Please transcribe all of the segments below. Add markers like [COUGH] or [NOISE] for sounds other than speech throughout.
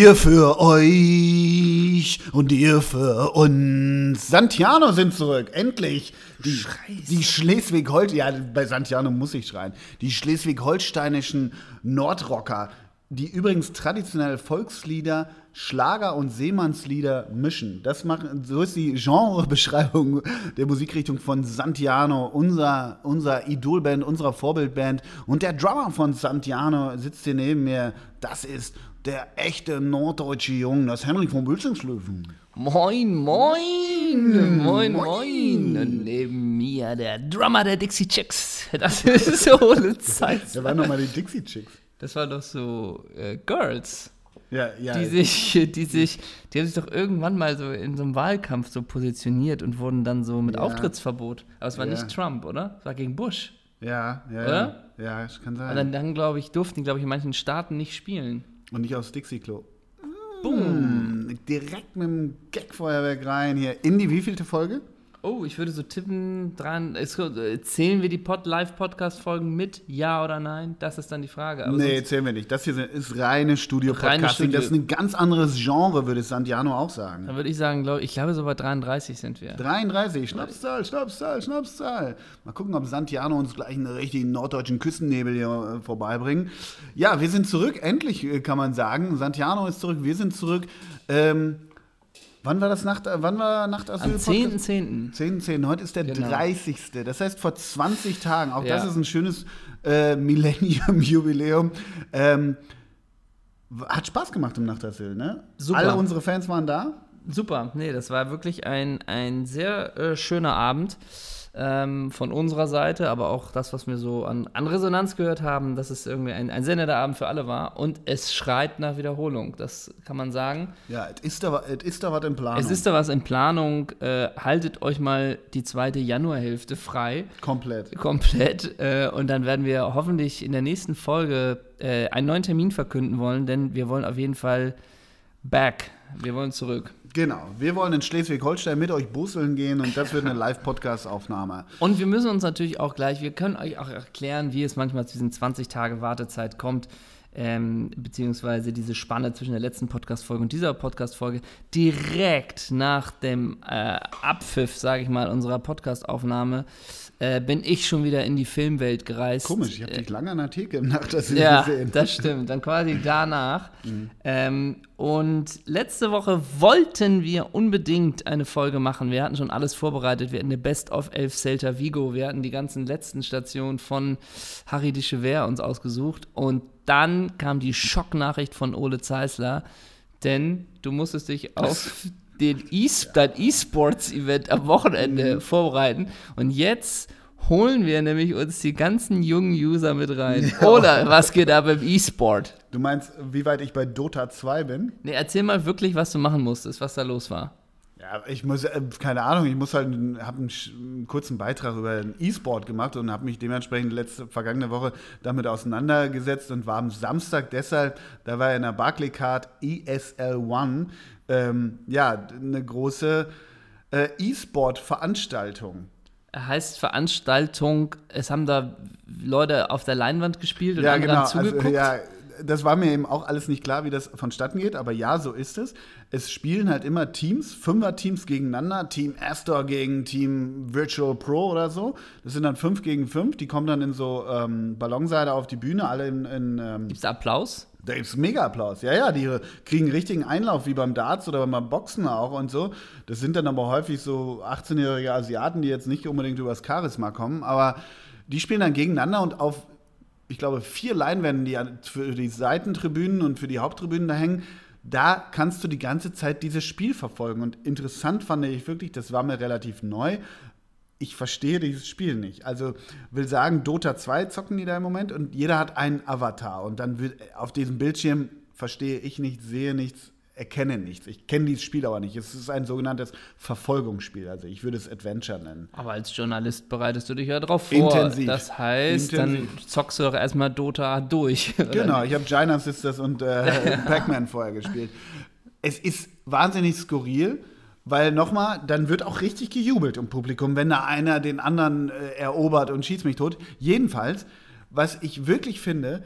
Wir für euch und ihr für uns. Santiano sind zurück, endlich. Die, die Schleswig-Holstein, ja, bei Santiano muss ich schreien. Die schleswig-holsteinischen Nordrocker, die übrigens traditionell Volkslieder, Schlager und Seemannslieder mischen. Das machen, so ist die Genrebeschreibung der Musikrichtung von Santiano, unser, unser Idolband, unserer Vorbildband. Und der Drummer von Santiano sitzt hier neben mir. Das ist der echte norddeutsche Jung, das Henrik von Bülzingslöwen. Moin, moin, moin, moin. Und neben mir der Drummer der Dixie Chicks. Das ist [LAUGHS] so eine Zeit. Wer waren nochmal die Dixie Chicks? Das war doch so äh, Girls. Ja, ja. Die sich, die sich, die haben sich doch irgendwann mal so in so einem Wahlkampf so positioniert und wurden dann so mit Ja. Auftrittsverbot. Aber es war Ja. nicht Trump, oder? Es war gegen Bush. Ja, ja, Oder? ja. Das kann Und sein. dann, dann glaube ich, durften die, glaube ich, in manchen Staaten nicht spielen. Und nicht aufs Dixie-Klo. Boom. Hm, direkt mit dem Gagfeuerwerk rein hier. In die wievielte Folge? Oh, ich würde so tippen, dran, es, äh, zählen wir die Pod Live-Podcast-Folgen mit, ja oder nein? Das ist dann die Frage. Aber nee, zählen wir nicht. Das hier ist reine Studio-Podcasting. Studio. Das ist ein ganz anderes Genre, würde Santiano auch sagen. dann würde ich sagen, glaub, ich glaube, so bei 33 sind wir. 33, Schnapszahl, Schnapszahl, Schnapszahl. Mal gucken, ob Santiano uns gleich einen richtigen norddeutschen Küstennebel hier äh, vorbeibringen. Ja, wir sind zurück, endlich äh, kann man sagen. Santiano ist zurück, wir sind zurück. Ähm, wann war das Nacht, äh, wann war Nachtasyl? Am 10.10. 10, 10. Heute ist der Genau. 30. Das heißt vor 20 Tagen. Auch das Ja. ist ein schönes äh, Millennium-Jubiläum. Ähm, hat Spaß gemacht im Nachtasyl, ne? Super. Alle unsere Fans waren da. Super, nee, das war wirklich ein, ein sehr äh, schöner Abend ähm, von unserer Seite, aber auch das, was wir so an, an Resonanz gehört haben, dass es irgendwie ein, ein sehr netter Abend für alle war. Und es schreit nach Wiederholung, das kann man sagen. Ja, es ist da, es ist da was in Planung. Es ist da was in Planung. Äh, haltet euch mal die zweite Januarhälfte frei. komplett. Komplett. Äh, und dann werden wir hoffentlich in der nächsten Folge äh, einen neuen Termin verkünden wollen, denn wir wollen auf jeden Fall back. Wir wollen zurück. Genau. Wir wollen in Schleswig-Holstein mit euch busseln gehen und das wird eine Live-Podcast-Aufnahme. [LAUGHS] Und wir müssen uns natürlich auch gleich, wir können euch auch erklären, wie es manchmal zu diesen 20 Tage Wartezeit kommt, ähm, beziehungsweise diese Spanne zwischen der letzten Podcast-Folge und dieser Podcast-Folge. Direkt nach dem äh, Abpfiff, sage ich mal, unserer Podcast-Aufnahme, äh, bin ich schon wieder in die Filmwelt gereist. Komisch, ich habe dich lange an der Theke im Nachtasyl Ja, gesehen. das stimmt. Dann quasi danach. [LAUGHS] Ähm, und letzte Woche wollten wir unbedingt eine Folge machen. Wir hatten schon alles vorbereitet. Wir hatten eine Best of Elf Celta Vigo. Wir hatten die ganzen letzten Stationen von Harry de Chever uns ausgesucht. Und dann kam die Schocknachricht von Ole Zeisler. Denn du musstest dich auf den e dein E-Sports-Event am Wochenende vorbereiten. Und jetzt holen wir nämlich uns die ganzen jungen User mit rein. Oder was geht ab im E-Sport? Du meinst, wie weit ich bei Dota 2 bin? Nee, erzähl mal wirklich, was du machen musstest, was da los war. Ja, ich muss, äh, keine Ahnung, ich muss halt, habe einen, kurzen Beitrag über den E-Sport gemacht und habe mich dementsprechend letzte, vergangene Woche damit auseinandergesetzt und war am Samstag deshalb, da war in der Barclaycard ESL One, ähm, ja, eine große äh, E-Sport-Veranstaltung. Heißt Veranstaltung, es haben da Leute auf der Leinwand gespielt und Ja, andere genau. haben zugeguckt. Also, ja, das war mir eben auch alles nicht klar, wie das vonstatten geht, aber ja, so ist es. Es spielen halt immer Teams, Fünfer-Teams gegeneinander, Team Astor gegen Team Virtual Pro oder so. Das sind dann fünf gegen fünf, die kommen dann in so ähm, Ballonseide auf die Bühne, alle in, in ähm, Gibt's da Applaus? Da gibt's mega Applaus. Ja, ja, die kriegen richtigen Einlauf, wie beim Darts oder beim Boxen auch und so. Das sind dann aber häufig so 18-jährige Asiaten, die jetzt nicht unbedingt übers Charisma kommen, aber die spielen dann gegeneinander und auf, ich glaube, vier Leinwänden, die für die Seitentribünen und für die Haupttribünen da hängen, da kannst du die ganze Zeit dieses Spiel verfolgen. Und interessant fand ich wirklich, das war mir relativ neu, ich verstehe dieses Spiel nicht. Also will sagen, Dota 2 zocken die da im Moment und jeder hat einen Avatar und dann wird auf diesem Bildschirm verstehe ich nichts, sehe nichts, erkenne nichts. Ich kenne dieses Spiel aber nicht. Es ist ein sogenanntes Verfolgungsspiel. Also ich würde es Adventure nennen. Aber als Journalist bereitest du dich ja drauf vor. Intensiv. Das heißt, Intensiv. dann zockst du doch erstmal Dota durch. [LAUGHS] Genau, ich habe Gina Sisters und äh, [LAUGHS] Pac-Man vorher gespielt. Es ist wahnsinnig skurril, weil nochmal, dann wird auch richtig gejubelt im Publikum, wenn da einer den anderen äh, erobert und schießt mich tot. Jedenfalls, was ich wirklich finde,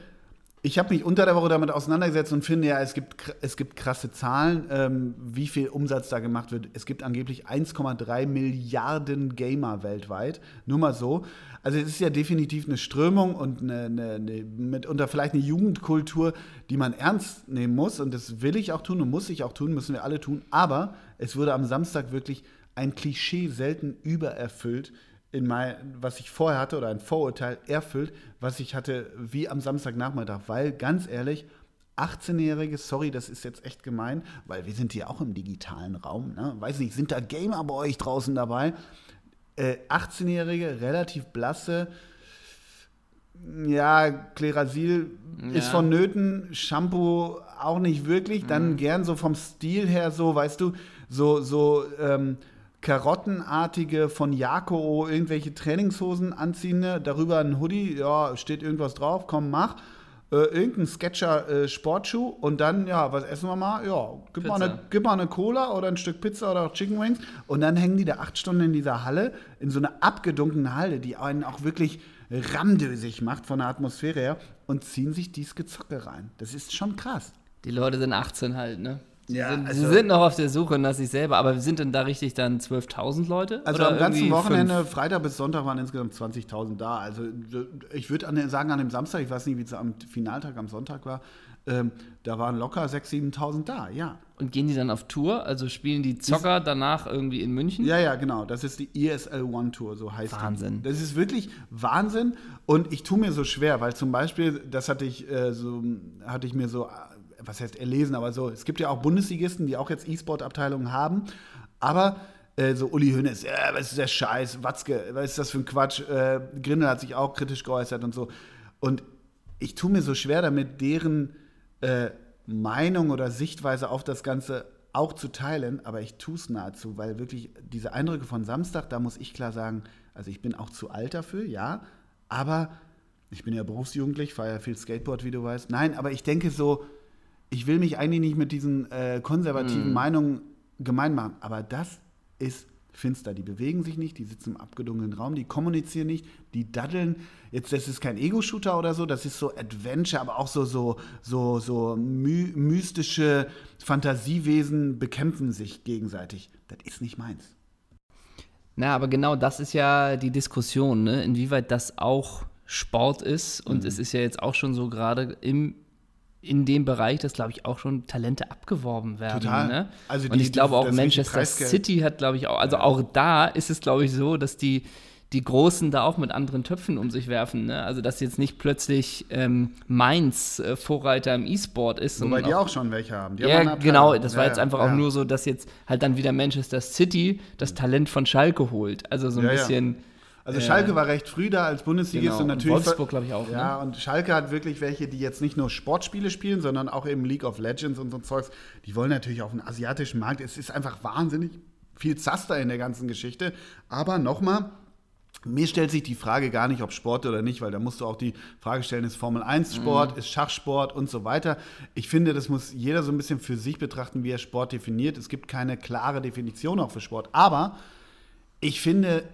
ich habe mich unter der Woche damit auseinandergesetzt und finde ja, es gibt, es gibt krasse Zahlen, ähm, wie viel Umsatz da gemacht wird. Es gibt angeblich 1,3 Milliarden Gamer weltweit. Nur mal so. Also es ist ja definitiv eine Strömung und eine, eine, eine, mitunter vielleicht eine Jugendkultur, die man ernst nehmen muss. Und das will ich auch tun und muss ich auch tun, müssen wir alle tun. Aber es wurde am Samstag wirklich ein Klischee selten übererfüllt in mein, was ich vorher hatte oder ein Vorurteil erfüllt, was ich hatte wie am Samstagnachmittag. Weil ganz ehrlich, 18-Jährige, sorry, das ist jetzt echt gemein, weil wir sind hier auch im digitalen Raum. Ne? Weiß nicht, sind da Gamer bei euch draußen dabei? Äh, 18-Jährige, relativ blasse, ja, Klerasil ja. ist vonnöten, Shampoo auch nicht wirklich, dann mhm. gern so vom Stil her so, weißt du, so, so, ähm, Karottenartige von Jako irgendwelche Trainingshosen anziehende, darüber ein Hoodie, ja, steht irgendwas drauf, komm, mach. Äh, irgendein Sketcher äh, Sportschuh und dann, ja, was essen wir mal? Ja, gib mal, eine, gib mal eine Cola oder ein Stück Pizza oder auch Chicken Wings und dann hängen die da acht Stunden in dieser Halle, in so einer abgedunkenen Halle, die einen auch wirklich ramdösig macht von der Atmosphäre her und ziehen sich dies Gezocke rein. Das ist schon krass. Die Leute sind 18 halt, ne? Sie, ja, sind, also, sie sind noch auf der Suche nach sich selber, aber sind denn da richtig dann 12.000 Leute? Also am ganzen Wochenende, fünf? Freitag bis Sonntag waren insgesamt 20.000 da. Also ich würde sagen, an dem Samstag, ich weiß nicht, wie es am Finaltag am Sonntag war, ähm, da waren locker 6.000, 7.000 da, ja. Und gehen die dann auf Tour? Also spielen die Zocker die, danach irgendwie in München? Ja, ja, genau. Das ist die ESL One Tour, so heißt Wahnsinn. Die. Das ist wirklich Wahnsinn. Und ich tue mir so schwer, weil zum Beispiel, das hatte ich, äh, so, hatte ich mir so was heißt erlesen, aber so, es gibt ja auch Bundesligisten, die auch jetzt E-Sport-Abteilungen haben, aber äh, so Uli Hoeneß, ja, was ist der Scheiß, Watzke, was ist das für ein Quatsch, äh, Grindel hat sich auch kritisch geäußert und so. Und ich tue mir so schwer damit, deren äh, Meinung oder Sichtweise auf das Ganze auch zu teilen, aber ich tue es nahezu, weil wirklich diese Eindrücke von Samstag, da muss ich klar sagen, also ich bin auch zu alt dafür, ja, aber ich bin ja berufsjugendlich, fahre ja viel Skateboard, wie du weißt. Nein, aber ich denke so, ich will mich eigentlich nicht mit diesen äh, konservativen mm. Meinungen gemein machen, aber das ist finster. Die bewegen sich nicht, die sitzen im abgedunkelten Raum, die kommunizieren nicht, die daddeln. Jetzt, das ist kein Ego-Shooter oder so, das ist so Adventure, aber auch so, so, so, so my mystische Fantasiewesen bekämpfen sich gegenseitig. Das ist nicht meins. Na, aber genau das ist ja die Diskussion, ne? inwieweit das auch Sport ist. Und mhm. es ist ja jetzt auch schon so gerade im in dem Bereich, dass, glaube ich, auch schon Talente abgeworben werden. Total. Ne? Also die, und ich glaube auch Manchester City hat, glaube ich, auch, also auch da ist es, glaube ich, so, dass die, die Großen da auch mit anderen Töpfen um sich werfen. Ne? Also, dass jetzt nicht plötzlich ähm, Mainz äh, Vorreiter im E-Sport ist. Wobei die auch, auch schon welche haben. Die ja, haben genau. Das war jetzt einfach ja. auch nur so, dass jetzt halt dann wieder Manchester City das Talent von Schalke holt. Also so ein bisschen. Also Schalke war recht früh da als Bundesligist genau. und natürlich. Und Wolfsburg, glaube ich, auch. Ja, ne? und Schalke hat wirklich welche, die jetzt nicht nur Sportspiele spielen, sondern auch eben League of Legends und so Zeugs. Die wollen natürlich auf den asiatischen Markt. Es ist einfach wahnsinnig viel Zaster in der ganzen Geschichte. Aber nochmal, mir stellt sich die Frage gar nicht, ob Sport oder nicht, weil da musst du auch die Frage stellen, ist Formel 1 Sport, mhm. ist Schachsport und so weiter. Ich finde, das muss jeder so ein bisschen für sich betrachten, wie er Sport definiert. Es gibt keine klare Definition auch für Sport. Aber ich finde,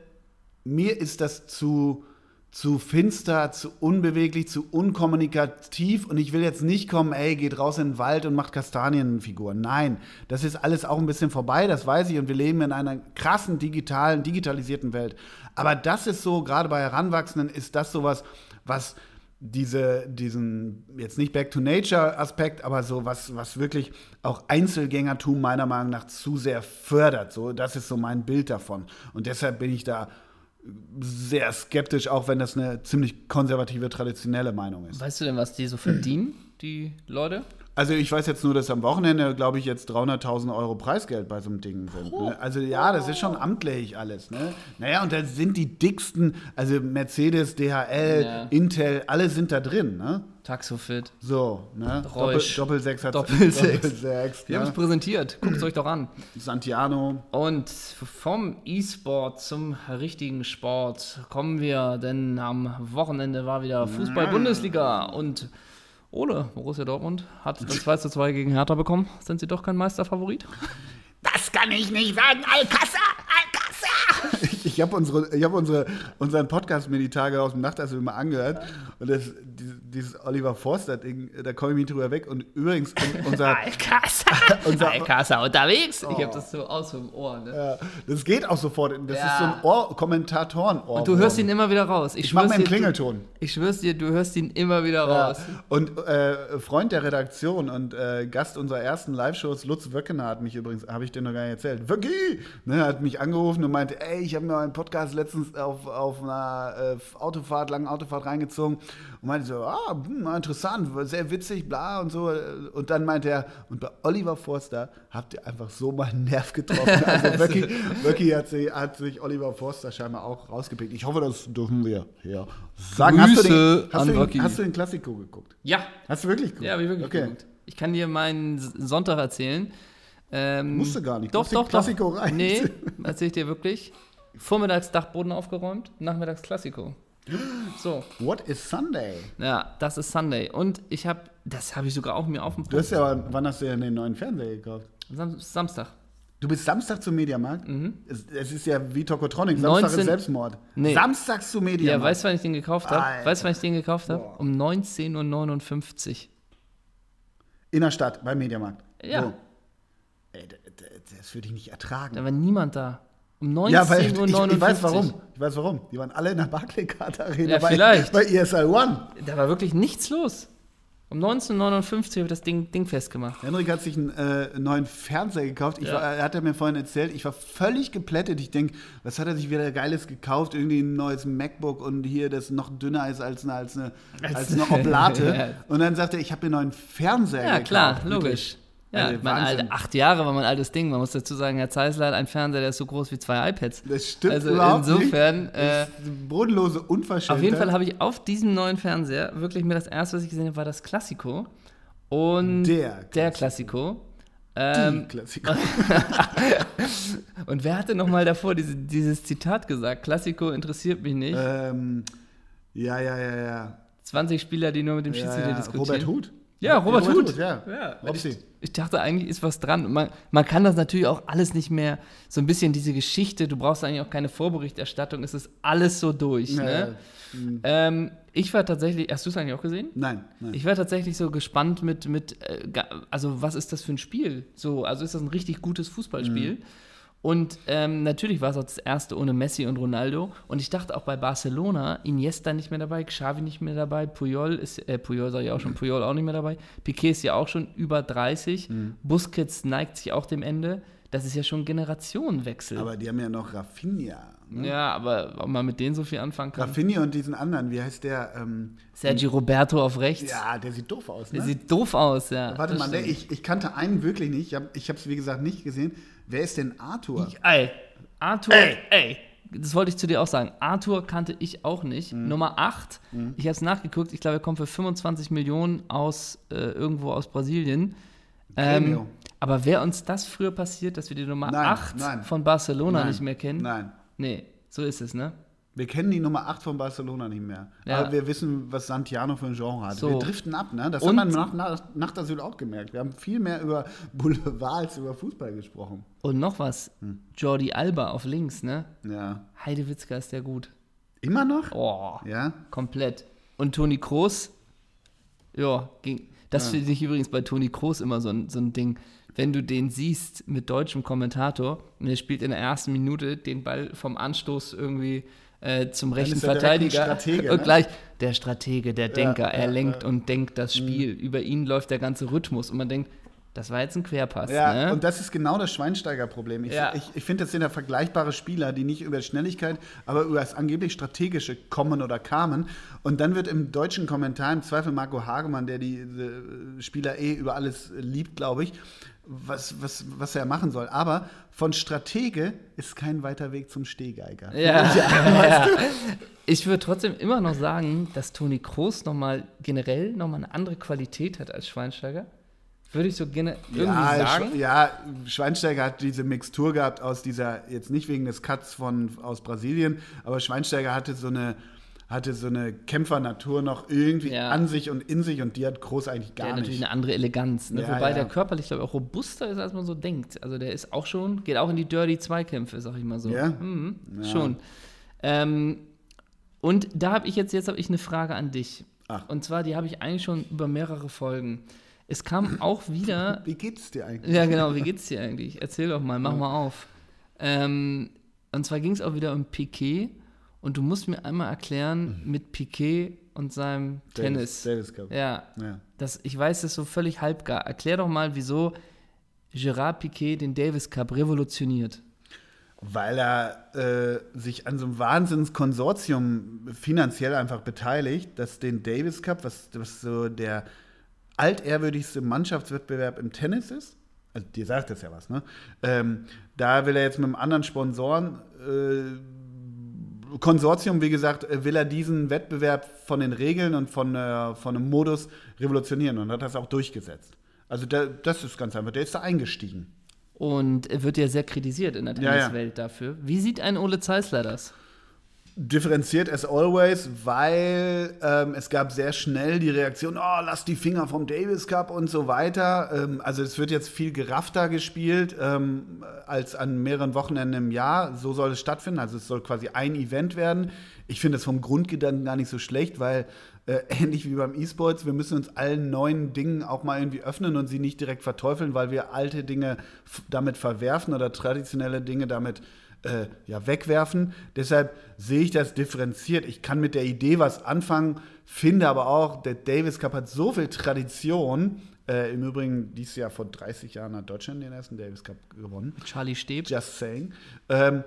mir ist das zu, zu finster, zu unbeweglich, zu unkommunikativ und ich will jetzt nicht kommen, ey, geht raus in den Wald und macht Kastanienfiguren. Nein, das ist alles auch ein bisschen vorbei, das weiß ich und wir leben in einer krassen digitalen, digitalisierten Welt. Aber das ist so, gerade bei Heranwachsenden ist das sowas, was diese, diesen, jetzt nicht Back to Nature-Aspekt, aber so was, was wirklich auch Einzelgängertum meiner Meinung nach zu sehr fördert. So, das ist so mein Bild davon. Und deshalb bin ich da sehr skeptisch, auch wenn das eine ziemlich konservative, traditionelle Meinung ist. Weißt du denn, was die so verdienen, die Leute? Also ich weiß jetzt nur, dass am Wochenende, glaube ich, jetzt 300.000 Euro Preisgeld bei so einem Ding sind. Ne? Also ja, das ist schon amtlich alles. Ne? Naja, und da sind die dicksten, also Mercedes, DHL, ja. Intel, alle sind da drin. Ne? Taxofit. So, ne? Reusch. Doppel, Doppelsechs hat Doppelsechs. Doppelsechs Die ne? haben es präsentiert. Guckt es euch doch an. Santiano. Und vom E-Sport zum richtigen Sport kommen wir, denn am Wochenende war wieder Fußball-Bundesliga und Ole, Borussia Dortmund, hat das 2 zu 2 gegen Hertha bekommen. Sind sie doch kein Meisterfavorit? Das kann ich nicht sagen, Alcázar! Alcázar! Ich, ich habe unsere, hab unsere, unseren Podcast mir die Tage aus dem Nachtessen immer angehört. Und das, die, dieses Oliver Forster-Ding, da komme ich nicht drüber weg. Und übrigens, unser. [LAUGHS] Alcasa! [LAUGHS] Unser- Alcasa unterwegs! Ich Oh. habe das so aus dem Ohr. Ne? ja, das geht auch sofort. Das Ja. ist so ein Ohr Kommentatoren-Ohr. Und du hörst ihn immer wieder raus. Ich, Ich mach schwör's mal einen dir, du- Klingelton. Ich schwör's dir, du hörst ihn immer wieder Ja. raus. Und äh, Freund der Redaktion und äh, Gast unserer ersten Live-Shows, Lutz Wöckener, hat mich übrigens, habe ich dir noch gar nicht erzählt, Wöcki, ne, hat mich angerufen und meinte, ey, ich habe mir einen Podcast letztens auf, auf einer äh, Autofahrt, langen Autofahrt reingezogen und meinte so, ah, hm, interessant, sehr witzig, bla und so. Und dann meinte er, und bei Oliver Forster habt ihr einfach so mal einen Nerv getroffen. [LAUGHS] Also Wöcki, Wöcki hat, sich, hat sich Oliver Forster scheinbar auch rausgepickt. Ich hoffe, das dürfen wir hier sagen. hast du den, Grüße hast an du den, hast du den Klassiko geguckt? Ja, Hast du wirklich geguckt? ja, hab ich wirklich okay. geguckt. Ich kann dir meinen Sonntag erzählen. Ähm, Musst du gar nicht. Doch, doch, Klassiko doch. rein. Nee, [LAUGHS] erzähl ich dir wirklich. Vormittags Dachboden aufgeräumt, nachmittags Klassiko. So, What is Sunday? ja, das ist Sunday. Und ich habe, das habe ich sogar auch mir auf dem Du hast ja, wann hast du denn den neuen Fernseher gekauft? Sam Samstag. Du bist Samstag zum Mediamarkt? Es, es ist ja wie Tokotronic, Samstag 19 ist Selbstmord. Nee. Samstags zum Ja, Mediamarkt. weißt du, wann ich den gekauft habe? Weißt du, wann ich den gekauft habe? Um 19.59 Uhr. In der Stadt, beim Mediamarkt. Ja. Wo? Ey, d- d- das würde ich nicht ertragen. Da war niemand da. Um 19.59 ja, weil Uhr. ich, ich weiß warum. Ich weiß warum. Die waren alle in der Barclaycard Arena Ja, bei, vielleicht. bei ESL One. Da war wirklich nichts los. Um 19.59 Uhr habe ich das Ding, Ding festgemacht. Henrik hat sich einen äh, neuen Fernseher gekauft. Ich Ja. war, er hat er mir vorhin erzählt, ich war völlig geplättet. Ich denke, was hat er sich wieder Geiles gekauft? Irgendwie ein neues MacBook und hier, das noch dünner ist als eine, als eine, als eine [LAUGHS] Oblate. Ja. Und dann sagt er, ich habe mir einen neuen Fernseher Ja, gekauft. klar, Wirklich. logisch. Ja, Also, mein. Alter, acht Jahre war mein altes Ding. Man muss dazu sagen, Herr Zeisler hat einen Fernseher, der ist so groß wie zwei iPads. Das stimmt Also überhaupt insofern, nicht. äh, Das ist eine bodenlose Unverschämtheit. Auf jeden Fall habe ich auf diesem neuen Fernseher wirklich mir das erste, was ich gesehen habe, war das Klassiko. Und Der der Klassiko. Die Ähm, Klassiker. [LAUGHS] und wer hatte nochmal davor diese, dieses Zitat gesagt? Klassiko interessiert mich nicht. ähm, ja, ja, ja, ja. 20 Spieler, die nur mit dem ja, Schiedsrichter ja. diskutieren. Robert Huth? Ja, Robert, Huth. ja. Ja, Robsi. ich, ich dachte, eigentlich ist was dran. Man, man kann das natürlich auch alles nicht mehr, so ein bisschen diese Geschichte, du brauchst eigentlich auch keine Vorberichterstattung, es ist alles so durch. Ja, ne? ja. Hm. Ähm, ich war tatsächlich, hast du es eigentlich auch gesehen? Nein, nein. Ich war tatsächlich so gespannt mit, mit äh, also was ist das für ein Spiel? So, also ist das ein richtig gutes Fußballspiel? Mhm. Und ähm, natürlich war es auch das erste ohne Messi und Ronaldo. Und ich dachte auch bei Barcelona, Iniesta nicht mehr dabei, Xavi nicht mehr dabei, Puyol ist, äh, Puyol sag ich auch schon, Puyol auch nicht mehr dabei. Piquet ist ja auch schon über 30. Mhm. Busquets neigt sich auch dem Ende. Das ist ja schon Generationenwechsel. Aber die haben ja noch Rafinha. Ne? ja, aber ob man mit denen so viel anfangen kann. Rafinha und diesen anderen, wie heißt der? Ähm, Sergi Roberto auf rechts. ja, der sieht doof aus, ne? Der sieht doof aus, ja. Warte mal, ne, ich, ich kannte einen wirklich nicht. Ich habe es, wie gesagt, nicht gesehen. Wer ist denn Arthur? Ey, Arthur, Ey. ey. Das wollte ich zu dir auch sagen. Arthur kannte ich auch nicht. Mhm. Nummer 8. Ich habe es nachgeguckt. Ich glaube, er kommt für 25 Millionen aus äh, irgendwo aus Brasilien. Ähm, aber wäre uns das früher passiert, dass wir die Nummer Nein, 8 nein. von Barcelona Nein, nicht mehr kennen? Nein. Nee, so ist es, ne? Wir kennen die Nummer 8 von Barcelona nicht mehr. Ja. Aber wir wissen, was Santiano für ein Genre hat. So. Wir driften ab, ne? Das Und- hat man nach, nach, nach der Süd auch gemerkt. Wir haben viel mehr über Boulevard als über Fußball gesprochen. Und noch was. Hm. Jordi Alba auf links, ne? Ja. Heidewitzka ist der gut. Immer noch? Oh, Ja. komplett. Und Toni Kroos, ja, ging, das Ja. finde ich übrigens bei Toni Kroos immer so ein, so ein Ding. Wenn du den siehst mit deutschem Kommentator und er spielt in der ersten Minute den Ball vom Anstoß irgendwie äh, zum rechten er Verteidiger Stratege, und ne? gleich der Stratege, der Denker, er ja, lenkt ja. und denkt das Spiel. Über ihn läuft der ganze Rhythmus und man denkt, das war jetzt ein Querpass. Ja, ne? und das ist genau das Schweinsteiger-Problem. Ich, Ja. ich, ich finde, das sind ja vergleichbare Spieler, die nicht über Schnelligkeit, aber über das angeblich Strategische kommen oder kamen. Und dann wird im deutschen Kommentar im Zweifel Marco Hagemann, der die äh, Spieler eh über alles liebt, glaube ich, was, was, was er machen soll. Aber von Stratege ist kein weiter Weg zum Stehgeiger. Ja, [LAUGHS] ja. Ich würde trotzdem immer noch sagen, dass Toni Kroos nochmal generell nochmal eine andere Qualität hat als Schweinsteiger. Würde ich so gerne irgendwie Ja, sagen. Sch- ja, Schweinsteiger hat diese Mixtur gehabt aus dieser, jetzt nicht wegen des Cuts von, aus Brasilien, aber Schweinsteiger hatte so eine, hatte so eine Kämpfernatur noch irgendwie Ja. an sich und in sich und die hat Groß eigentlich Der gar natürlich nicht. eine andere Eleganz. Ne? Ja, Wobei ja. der körperlich, glaube ich, auch robuster ist, als man so denkt. Also der ist auch schon, geht auch in die Dirty Zweikämpfe, sag ich mal so. Ja? Mhm, Ja. Schon. Ähm, und da habe ich jetzt, jetzt habe ich eine Frage an dich. Ach. Und zwar, die habe ich eigentlich schon über mehrere Folgen. Es kam [LAUGHS] auch wieder. Wie geht's dir eigentlich? ja, genau, wie geht's dir eigentlich? Erzähl doch mal, mach mal auf. Ähm, und zwar ging es auch wieder um Piquet. Und du musst mir einmal erklären, mit Piquet und seinem Tennis. Davis Cup. Ja, Ja. das, ich weiß das so völlig halbgar. Erklär doch mal, wieso Gerard Piquet den Davis Cup revolutioniert. Weil er äh, sich an so einem Wahnsinnskonsortium finanziell einfach beteiligt, dass den Davis Cup, was, was so der altehrwürdigste Mannschaftswettbewerb im Tennis ist, also dir sagt das ja was, ne? Ähm, da will er jetzt mit einem anderen Sponsoren äh, Konsortium, wie gesagt, äh, will er diesen Wettbewerb von den Regeln und von, äh, von einem Modus revolutionieren und hat das auch durchgesetzt. Also der, das ist ganz einfach, der ist da eingestiegen. Und er wird ja sehr kritisiert in der Ja, ja. Tenniswelt dafür. Wie sieht ein Ole Zeisler das? Differenziert as always, weil ähm, es gab sehr schnell die Reaktion, oh, lass die Finger vom Davis Cup und so weiter. Ähm, also es wird jetzt viel geraffter gespielt ähm, als an mehreren Wochenenden im Jahr. So soll es stattfinden. Also es soll quasi ein Event werden. Ich finde es vom Grundgedanken gar nicht so schlecht, weil äh, [LAUGHS] ähnlich wie beim E-Sports, wir müssen uns allen neuen Dingen auch mal irgendwie öffnen und sie nicht direkt verteufeln, weil wir alte Dinge damit verwerfen oder traditionelle Dinge damit äh, ja, wegwerfen. Deshalb sehe ich das differenziert. Ich kann mit der Idee was anfangen, finde aber auch, der Davis Cup hat so viel Tradition. Äh, Im Übrigen, dieses Jahr vor 30 Jahren hat Deutschland den ersten Davis Cup gewonnen. Charlie Steb. Just saying. Ähm,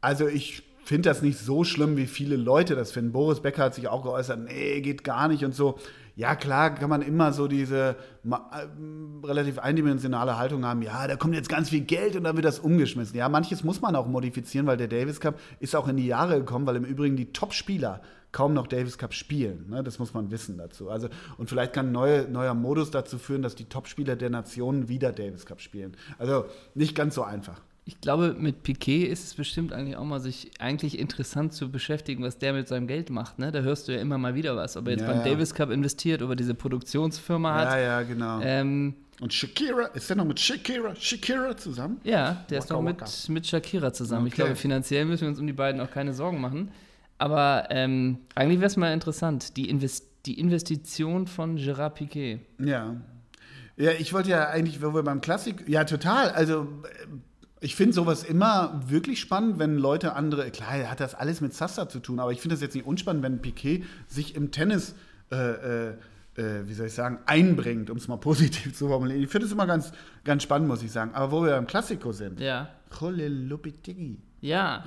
also ich finde das nicht so schlimm, wie viele Leute das finden. Boris Becker hat sich auch geäußert, nee, geht gar nicht und so. Ja, klar kann man immer so diese ähm, relativ eindimensionale Haltung haben, ja, da kommt jetzt ganz viel Geld und dann wird das umgeschmissen. Ja, manches muss man auch modifizieren, weil der Davis Cup ist auch in die Jahre gekommen, weil im Übrigen die Top-Spieler kaum noch Davis Cup spielen. Ne? Das muss man wissen dazu. Also, und vielleicht kann ein neue, neuer Modus dazu führen, dass die Top-Spieler der Nationen wieder Davis Cup spielen. Also nicht ganz so einfach. Ich glaube, mit Piquet ist es bestimmt eigentlich auch mal sich eigentlich interessant zu beschäftigen, was der mit seinem Geld macht. Ne? Da hörst du ja immer mal wieder was. Ob er jetzt Ja, beim ja. Davis Cup investiert, ob er diese Produktionsfirma hat. Ja, ja, genau. Ähm, Und Shakira, ist der noch mit Shakira, Shakira zusammen? ja, der ist Waka noch mit, waka. mit Shakira zusammen. Ich Okay. glaube, finanziell müssen wir uns um die beiden auch keine Sorgen machen. Aber ähm, eigentlich wäre es mal interessant, die, Invest die Investition von Gerard Piquet. Ja. Ja, ich wollte ja eigentlich, wo wir beim Klassik, ja, total. Also, ich finde sowas immer wirklich spannend, wenn Leute andere, klar, hat das alles mit Sassa zu tun, aber ich finde das jetzt nicht unspannend, wenn Piquet sich im Tennis, äh, äh, äh, wie soll ich sagen, einbringt, um es mal [LAUGHS] positiv zu formulieren. Ich finde es immer ganz, ganz spannend, muss ich sagen. Aber wo wir beim Klassiko sind, Ja. Rolle Lopetegui. Ja,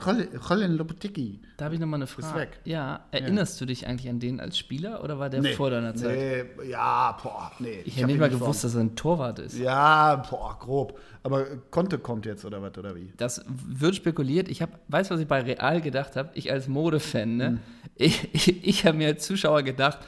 Rolle Lopetegui. da habe ich nochmal eine Frage. weg. Ja, erinnerst du dich eigentlich an den als Spieler oder war der Nee, vor deiner Zeit? Nee, ja, boah, nee. Ich hab hätte nicht mal gewusst, dass er ein Torwart ist. Ja, boah, grob. Aber Conte kommt jetzt oder was, oder wie? Das wird spekuliert. Ich hab, weiß, was ich bei Real gedacht habe. Ich als Modefan, ne? Hm. Ich, ich, ich habe mir als Zuschauer gedacht,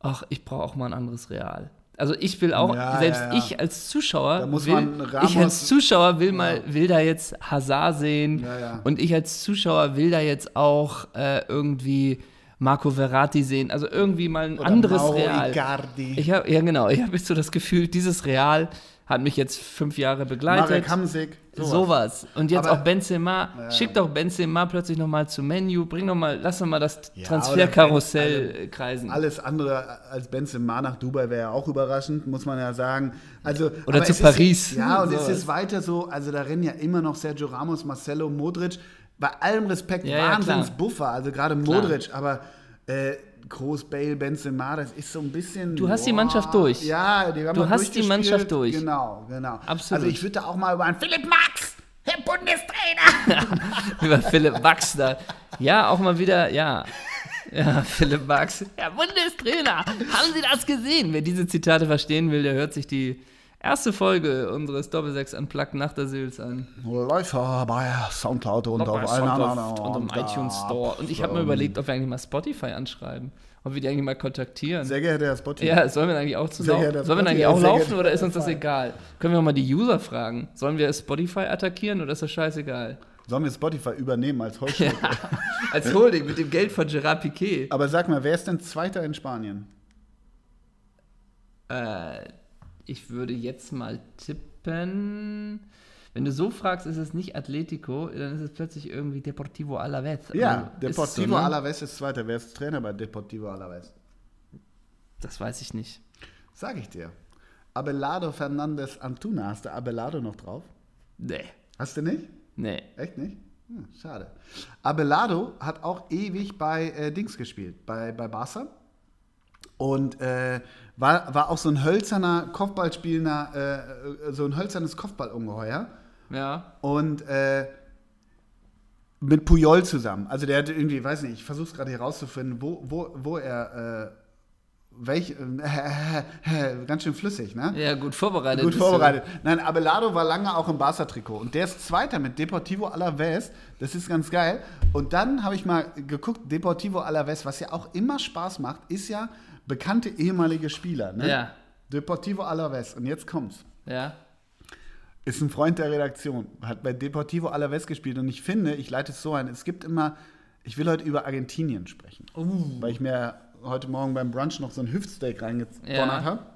ach, ich brauche auch mal ein anderes Real. Also ich will auch, Ja, selbst ja, ja. ich als Zuschauer, will, ich als Zuschauer will mal, will da jetzt Hazard sehen und ich als Zuschauer will da jetzt auch äh, irgendwie Marco Verratti sehen. Also irgendwie mal ein Oder anderes Mauro Real. Icardi. Ich hab, ja, genau. Ich habe jetzt so das Gefühl, dieses Real hat mich jetzt fünf Jahre begleitet. Marek Hamsik. Sowas. Und jetzt Aber- auch Benzema. Schick doch Benzema plötzlich nochmal zum Menu. Bring doch mal, lass doch mal das Ja, Transferkarussell kreisen. Alles andere als Benzema nach Dubai wäre ja auch überraschend, muss man ja sagen. Also, Oder zu es Paris. Ist, ja, und es Sowas. ist weiter so, also da rennen ja immer noch Sergio Ramos, Marcelo, Modric. Bei allem Respekt, Ja, ja, Wahnsinns klar. Buffer, also gerade Klar. Modric, aber äh, Groß, Bale, Benzema, das ist so ein bisschen. Du hast die Mannschaft durch. Ja, die haben Du hast die. Mannschaft durch. Genau, genau. Absolut. Also ich würde da auch mal über einen Philipp Max, Herr Bundestrainer. [LAUGHS] Über Philipp Max da. Ja, auch mal wieder, ja. Ja, Philipp Max. Herr Bundestrainer, haben Sie das gesehen? Wer diese Zitate verstehen will, der hört sich die erste Folge unseres Doppelsechs Unplugged nach der Sils an. Läufer bei Soundcloud und auf allen anderen. und im iTunes Store. Und ich habe mir überlegt, ob wir eigentlich mal Spotify anschreiben. Ob wir die eigentlich mal kontaktieren. Sehr geehrter Herr Spotify. Ja, sollen wir eigentlich auch zusammen? Sollen wir eigentlich auch laufen oder ist uns das egal? Können wir mal die User fragen? Sollen wir Spotify attackieren oder ist das scheißegal? Sollen wir Spotify übernehmen als Heuschrecke? [LAUGHS] Als Holding mit dem Geld von Gerard Piquet. Aber sag mal, wer ist denn Zweiter in Spanien? Äh, ich würde jetzt mal tippen. Wenn du so fragst, ist es nicht Atletico, dann ist es plötzlich irgendwie Deportivo Alaves. Ja, Also, Deportivo so, ne? Alaves ist Zweiter. Wer ist Trainer bei Deportivo Alaves? Das weiß ich nicht. Sag ich dir. Abelardo Fernandez Antuna. Hast du Abelardo noch drauf? Nee. Hast du nicht? Nee. Echt nicht? Hm, schade. Abelardo hat auch ewig bei äh, Dings gespielt, bei, bei Barca. Und äh, war, war auch so ein hölzerner Kopfballspielender, äh, äh so ein hölzernes Kopfballungeheuer. Ja. Und äh, mit Puyol zusammen. Also der hat irgendwie, weiß nicht, ich versuche es gerade hier rauszufinden, wo, wo, wo er, äh, welch, äh, [LAUGHS] ganz schön flüssig, ne? Ja, gut vorbereitet. Gut du. vorbereitet. Nein, Abelardo war lange auch im Barca-Trikot. Und der ist Zweiter mit Deportivo Alaves. Das ist ganz geil. Und dann habe ich mal geguckt, Deportivo Alaves, was ja auch immer Spaß macht, ist ja bekannte ehemalige Spieler. Ne? Ja. Deportivo Alaves. Und jetzt kommt's. Ja. Ist ein Freund der Redaktion. Hat bei Deportivo Alaves gespielt. Und ich finde, ich leite es so ein, es gibt immer, ich will heute über Argentinien sprechen. Weil ich mir heute Morgen beim Brunch noch so ein Hüftsteak reingedonnert Ja. habe.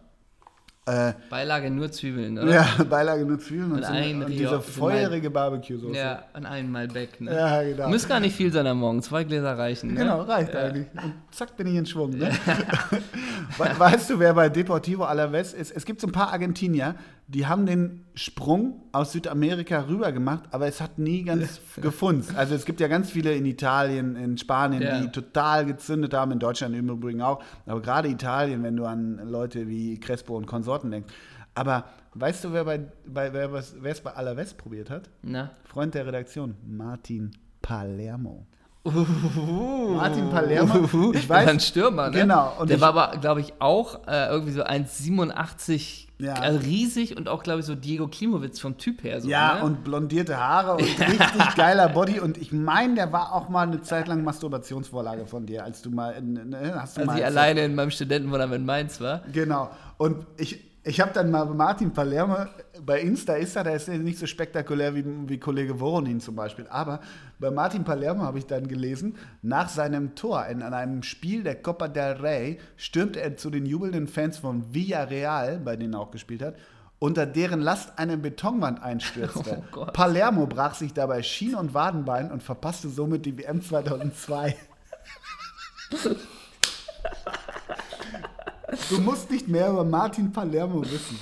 Äh, Beilage nur Zwiebeln, oder? ja, [LAUGHS] Beilage nur Zwiebeln und, Und ein und Rio- diese so feuerige Barbecue-Soße. Ja, an einen Malbec, ne? Ja, genau. Muss gar nicht viel sein am Morgen, zwei Gläser reichen, ne? Genau, reicht eigentlich. Und zack, bin ich in Schwung. Ne? [LAUGHS] We- weißt du, wer bei Deportivo Alaves ist? Es gibt so ein paar Argentinier, die haben den Sprung aus Südamerika rüber gemacht, aber es hat nie ganz [LAUGHS] gefunzt. Also es gibt ja ganz viele in Italien, in Spanien, Ja. die total gezündet haben, in Deutschland im Übrigen auch. Aber gerade Italien, wenn du an Leute wie Crespo und Konsorten denkst. Aber weißt du, wer bei, bei wer was- wer es bei Alaves probiert hat? Na? Freund der Redaktion, Martin Palermo. Uhuhu. Martin Palermo, Uhuhu. ich war weiß- ein Stürmer, ne? Genau, und der ich- war aber, glaube ich, auch äh, irgendwie so 1,87 Ja. also riesig und auch, glaube ich, so Diego Klimowitz vom Typ her. So, Ja, ne? und blondierte Haare und [LAUGHS] richtig geiler Body. Und ich meine, der war auch mal eine Zeit lang Masturbationsvorlage von dir, als du mal, in, ne, hast du Als mal ich alleine in meinem Studentenwohnheim in Mainz war. Genau. Und ich, ich habe dann mal Martin Palermo, bei Insta ist er, der ist nicht so spektakulär wie, wie Kollege Voronin zum Beispiel. Aber bei Martin Palermo habe ich dann gelesen, nach seinem Tor in, an einem Spiel der Copa del Rey stürmte er zu den jubelnden Fans von Villarreal, bei denen er auch gespielt hat, unter deren Last eine Betonwand einstürzte. [LAUGHS] Oh. Palermo brach sich dabei Schiene und Wadenbein und verpasste somit die WM 2002. [LAUGHS] Du musst nicht mehr über Martin Palermo wissen.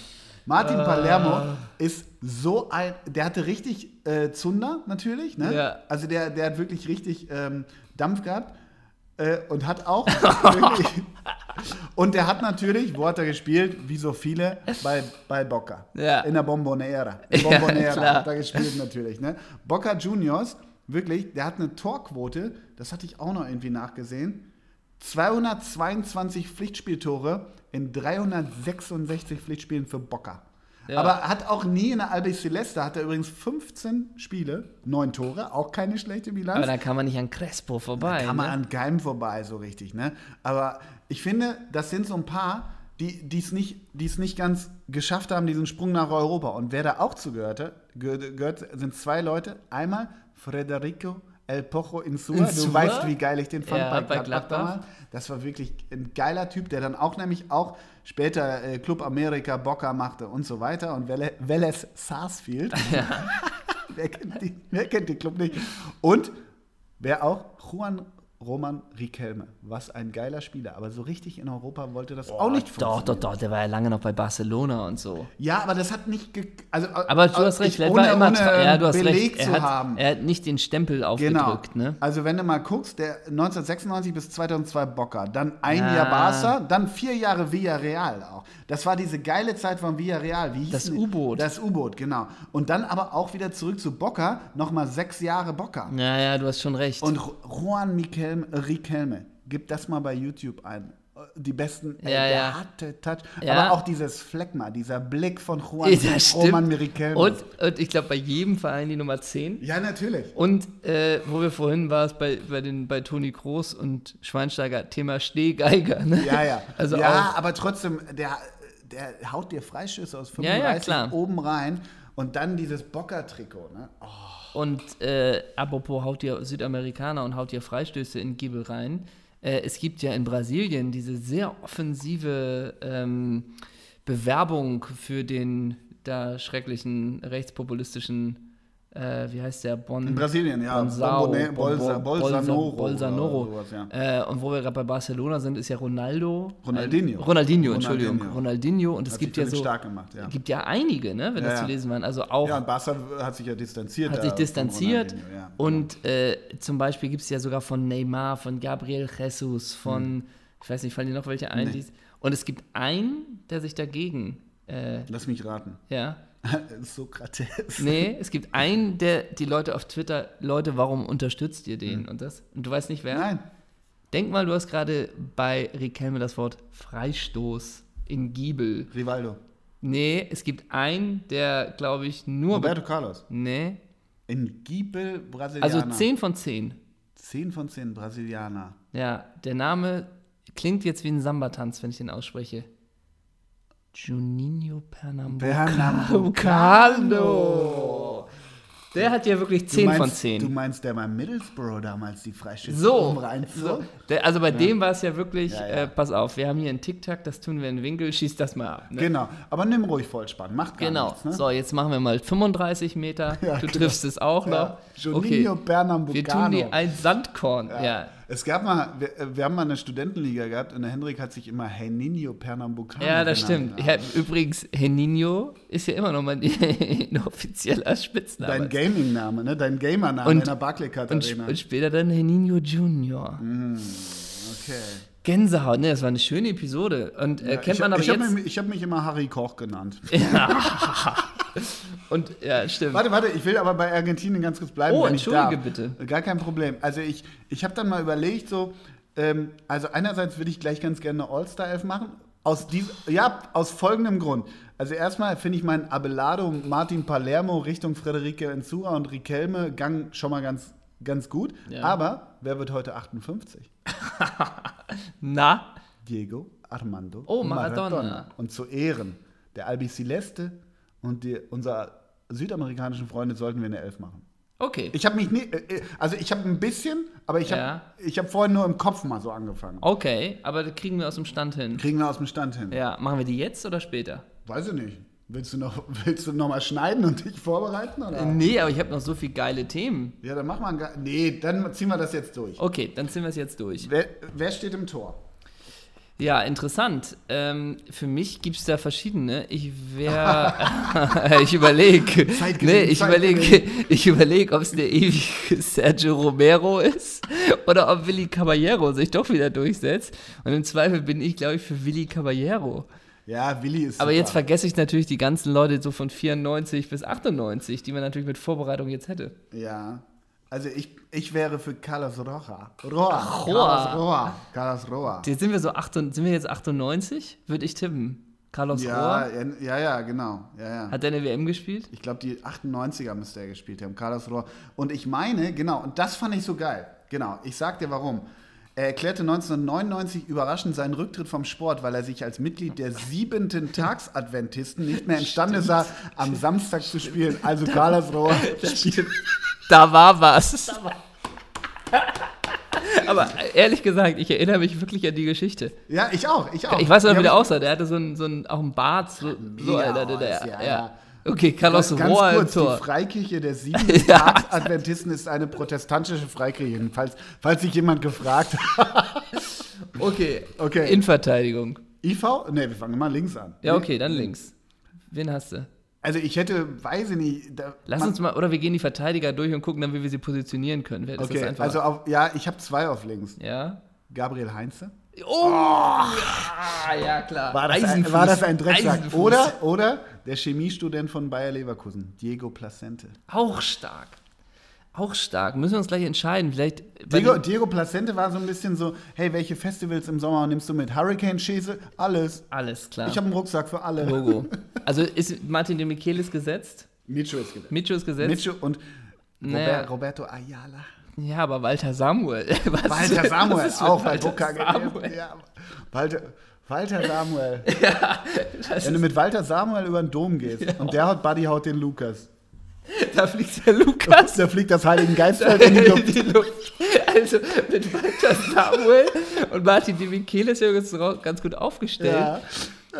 Martin Ah. Palermo ist so ein, der hatte richtig äh, Zunder natürlich, ne? Ja. Also der, der hat wirklich richtig ähm, Dampf gehabt äh, und hat auch [LAUGHS] wirklich, und der hat natürlich, wo hat er gespielt, wie so viele, bei, bei Boca. Ja. In der Bombonera. [LAUGHS] In Ja, Bombonera klar. hat er gespielt natürlich, ne? Boca Juniors, wirklich, der hat eine Torquote, das hatte ich auch noch irgendwie nachgesehen, 222 Pflichtspieltore in 366 Pflichtspielen für Boca. Ja. Aber hat auch nie in der Albiceleste, hat er übrigens 15 Spiele, 9 Tore, auch keine schlechte Bilanz. Aber da kann man nicht an Crespo vorbei. Kann man ne? an keinem vorbei, so richtig, ne? Aber ich finde, das sind so ein paar, die es nicht, nicht ganz geschafft haben, diesen Sprung nach Europa. Und wer da auch zugehörte, gehört, gehört, sind zwei Leute. Einmal Federico El Pocho Insua. Insua? Du weißt, wie geil ich den fand Ja, bei bei Gladbach, Gladbach. damals. Das war wirklich ein geiler Typ, der dann auch nämlich auch später äh, Club America, Boca machte und so weiter. Und Vélez Vélez Sarsfield. [LAUGHS] wer, kennt die, wer kennt den Club nicht? Und wer auch? Juan Roman Riquelme. Was ein geiler Spieler. Aber so richtig in Europa wollte das auch nicht Doch, doch, doch, der war ja lange noch bei Barcelona und so. Ja, aber das hat nicht. Also, Aber du hast recht, ich, vielleicht ohne, war er immer ja, du hast Beleg recht. Er zu hat, haben. er hat nicht den Stempel Genau. aufgedrückt, ne? Also wenn du mal guckst, der 1996 bis 2002 Boca, dann ein Ja. Jahr Barca, dann vier Jahre Villarreal auch. Das war diese geile Zeit von Villarreal. Wie hieß Das? U-Boot. Das U-Boot, genau. Und dann aber auch wieder zurück zu Boca, nochmal sechs Jahre Boca. Ja, ja, du hast schon recht. Und Ju- Juan Miquel, Riquelme, gib das mal bei YouTube ein. Die besten, Ja, der ja. hatte Touch. Ja. Aber auch dieses Phlegma, dieser Blick von Juan Ja, Roman. Riquelme. Und, und ich glaube, bei jedem Verein die Nummer 10. ja, natürlich. Und äh, wo wir vorhin war es bei, bei, den, bei Toni Kroos und Schweinsteiger, Thema Stehgeiger. Ne? Ja, ja. [LAUGHS] Also ja, auch, aber trotzdem, der, der haut dir Freischüsse aus Ja, ja, 35 klar. oben rein und dann dieses Bocker-Trikot. Ne? Oh, und äh, apropos haut ihr Südamerikaner und haut ihr Freistöße in Giebel rein. Äh, es gibt ja in Brasilien diese sehr offensive ähm, Bewerbung für den da schrecklichen rechtspopulistischen äh, wie heißt der? Bon, In Brasilien, ja. Bonsao, Bombone- Bolsa- Bolsonaro. oder sowas, ja. äh, und wo wir gerade bei Barcelona sind, ist ja Ronaldo. Ronaldinho. Äh, Ronaldinho, Entschuldigung. Ronaldinho. Ronaldinho. Und es Hat gibt ja so. stark gemacht, ja. gibt ja einige, ne, wenn Ja, das zu lesen war. Also auch Ja, und Barca hat sich ja distanziert. hat da sich distanziert. Und äh, zum Beispiel gibt es ja sogar von Neymar, von Gabriel Jesus, von, ich weiß nicht, fallen dir noch welche ein? Hm. Nee. Und es gibt einen, der sich dagegen, äh, Lass mich raten. ja. [LAUGHS] Sokrates. Nee, es gibt einen, der die Leute auf Twitter, Leute, warum unterstützt ihr den und das? Und du weißt nicht wer? Nein. Denk mal, du hast gerade bei Riquelme das Wort Freistoß in Giebel. Rivaldo. Nee, es gibt einen, der, glaube ich, nur. Roberto Carlos. Nee. In Giebel Brasilianer. Also 10 von 10. 10 von 10 Brasilianer. Ja, der Name klingt jetzt wie ein Samba-Tanz, wenn ich den ausspreche. Juninho Pernambucano. Pernambucano. Der hat ja wirklich Du 10 meinst, von Du 10. meinst, der bei Middlesbrough damals die Freischüsse So, umreinzog? so. Der, also bei dem war es ja wirklich, Ja, ja. Äh, pass auf, wir haben hier einen TikTok, das tun wir in den Winkel, schieß das mal ab. Ne? Genau. Aber nimm ruhig Vollspann. Macht gar Genau. nichts. Ne? So, jetzt machen wir mal 35 Meter. [LAUGHS] Ja, du genau. triffst es auch noch. Ja. Juninho Pernambucano. Wir tun dir ein Sandkorn. Ja. Es gab mal, wir, wir haben mal eine Studentenliga gehabt und der Hendrik hat sich immer Heninho Pernambucano Ja, das genannt. stimmt. Ja, übrigens, Henninho ist ja immer noch mein [LAUGHS] inoffizieller Spitzname. Dein Gaming-Name, ne? Dein Gamer-Name Und- in der Barclaycard und, Arena. sp- und später dann Henninho Junior. okay. Gänsehaut, ne, das war eine schöne Episode. Und äh, Ja, kennt ich man hab- aber ich hab jetzt. Mich, ich habe mich immer Harry Koch genannt. [LAUGHS] und ja, stimmt. Warte, warte, ich will aber bei Argentinien ganz kurz bleiben, Oh, entschuldige bitte. Gar kein Problem. Also ich, ich habe dann mal überlegt, so, ähm, also einerseits würde ich gleich ganz gerne eine All-Star-Elf machen. Aus dies, ja, aus folgendem Grund. Also erstmal finde ich meinen Abelardo, Martin Palermo Richtung Frederike Enzura und Riquelme Gang schon mal ganz, ganz gut. Ja. Aber wer wird heute 58? [LAUGHS] Na, Diego Armando Oh, Maradona. Und zu Ehren der Albi Celeste und die, unserer südamerikanischen Freunde sollten wir eine Elf machen. okay. Ich habe mich nie, äh, also ich habe ein bisschen, aber ich habe Ja. ich habe vorhin nur im Kopf mal so angefangen. Okay, aber das kriegen wir aus dem Stand hin. Kriegen wir aus dem Stand hin. Ja, machen wir die jetzt oder später? Weiß ich nicht. Willst du noch, [LAUGHS] willst du noch mal schneiden und dich vorbereiten? Oder? Nee, aber ich habe noch so viele geile Themen. Ja, dann machen wir ein, Ga- Nee, dann ziehen wir das jetzt durch. Okay, dann ziehen wir es jetzt durch. Wer, wer steht im Tor? Ja, interessant. Ähm, für mich gibt es da verschiedene. Ich wäre. [LAUGHS] [LAUGHS] ich überlege. Nee, ich überlege, ich überlege, ob es der ewige Sergio Romero ist oder ob Willy Caballero sich doch wieder durchsetzt. Und im Zweifel bin ich, glaube ich, für Willy Caballero. Ja, Willi ist Aber super. jetzt vergesse ich natürlich die ganzen Leute so von 94 bis 98, die man natürlich mit Vorbereitung jetzt hätte. Ja. Also ich, ich wäre für Carlos Roja. Roa. Roa. Carlos Roa. Carlos Roa. Jetzt sind wir so 8, sind wir jetzt 98? Würde ich tippen. Carlos Ja, Rohr. ja, ja, genau. Ja, ja. Hat der eine WM gespielt? Ich glaube, die 98er müsste er gespielt haben, Carlos Rohr. Und ich meine, genau, und das fand ich so geil. Genau, ich sag dir warum. Er erklärte 1999 überraschend seinen Rücktritt vom Sport, weil er sich als Mitglied der siebenten Tagsadventisten nicht mehr imstande sah, am Samstag zu spielen. Also Carlos [LAUGHS] Rohr. Da war was. [LAUGHS] Aber ehrlich gesagt, ich erinnere mich wirklich an die Geschichte. Ja, ich auch, ich auch. Ich weiß noch, wie der aussah. Der hatte so einen, so einen auch einen Bart. So, so Alter, der, der, ja, ja, ja. Okay, Carlos Ganz, ganz Rohr kurz, Tor. die Freikirche der siebten [LAUGHS] Tagsadventisten ist eine protestantische Freikirche, falls, falls sich jemand gefragt hat. [LAUGHS] Okay, Okay. Innenverteidigung. IV? Ne, wir fangen mal links an. Ja, okay, dann links. Wen hast du? Also ich hätte, weiß ich nicht. Lass uns mal, oder wir gehen die Verteidiger durch und gucken dann, wie wir sie positionieren können. Das Okay, also auf, ja, ich habe zwei auf links. ja. Gabriel Heinze. Oh! Ja, ja, klar. War das, ein, war das ein Drecksack? Eisenfuß. Oder, oder der Chemiestudent von Bayer Leverkusen, Diego Placente. Auch stark. Auch stark. Müssen wir uns gleich entscheiden. Vielleicht. bei Diego, Diego Placente war so ein bisschen so, hey, welche Festivals im Sommer nimmst du mit? Hurricane-Schäse? Alles. Alles klar. Ich habe einen Rucksack für alle. Logo. [LAUGHS] Also ist Martin de Michelis gesetzt? Micho ist gesetzt. Micho ist gesetzt? Micho und Naja. Robert, Roberto Ayala. Ja, aber Walter Samuel. [LAUGHS] Was- Walter Samuel, ist auch bei Walter Boca Samuel? Ja, Walter, Walter Samuel. [LAUGHS] Das Wenn du ist, mit Walter Samuel über den Dom gehst und der haut Buddy haut den Lukas. da fliegt der Lukas Da fliegt das Heiligen Geistfeld [LAUGHS] in die Luft. die Luft. Also mit Walter Samuel und Martin de Michelis ja jetzt rau- ganz gut aufgestellt. Ja.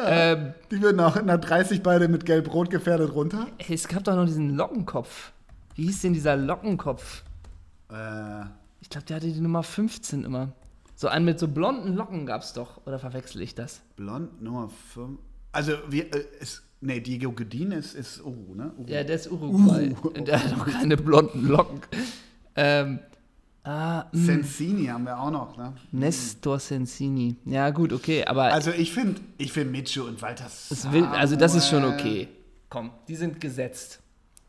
Ähm, Die würden auch nach 30 beide mit Gelb-Rot gefährdet runter. es gab doch noch diesen Lockenkopf. Wie hieß denn dieser Lockenkopf? Äh, Ich glaube, der hatte die Nummer 15 immer. So einen mit so blonden Locken gab's doch. Oder verwechsel ich das? blond Nummer 5. Also, wir, äh, ist, nee, Diego Godin ist, ist Uru, ne? Uru. Ja, der ist Uruguay. Uh. [LAUGHS] Der hat auch keine blonden Locken. Ähm, ah, mh, Sensini haben wir auch noch, ne? Nestor Sensini. Ja, gut, okay, aber Also, ich finde ich find Micho und Walter es will, also das ist schon Samuel- okay. Komm, die sind gesetzt.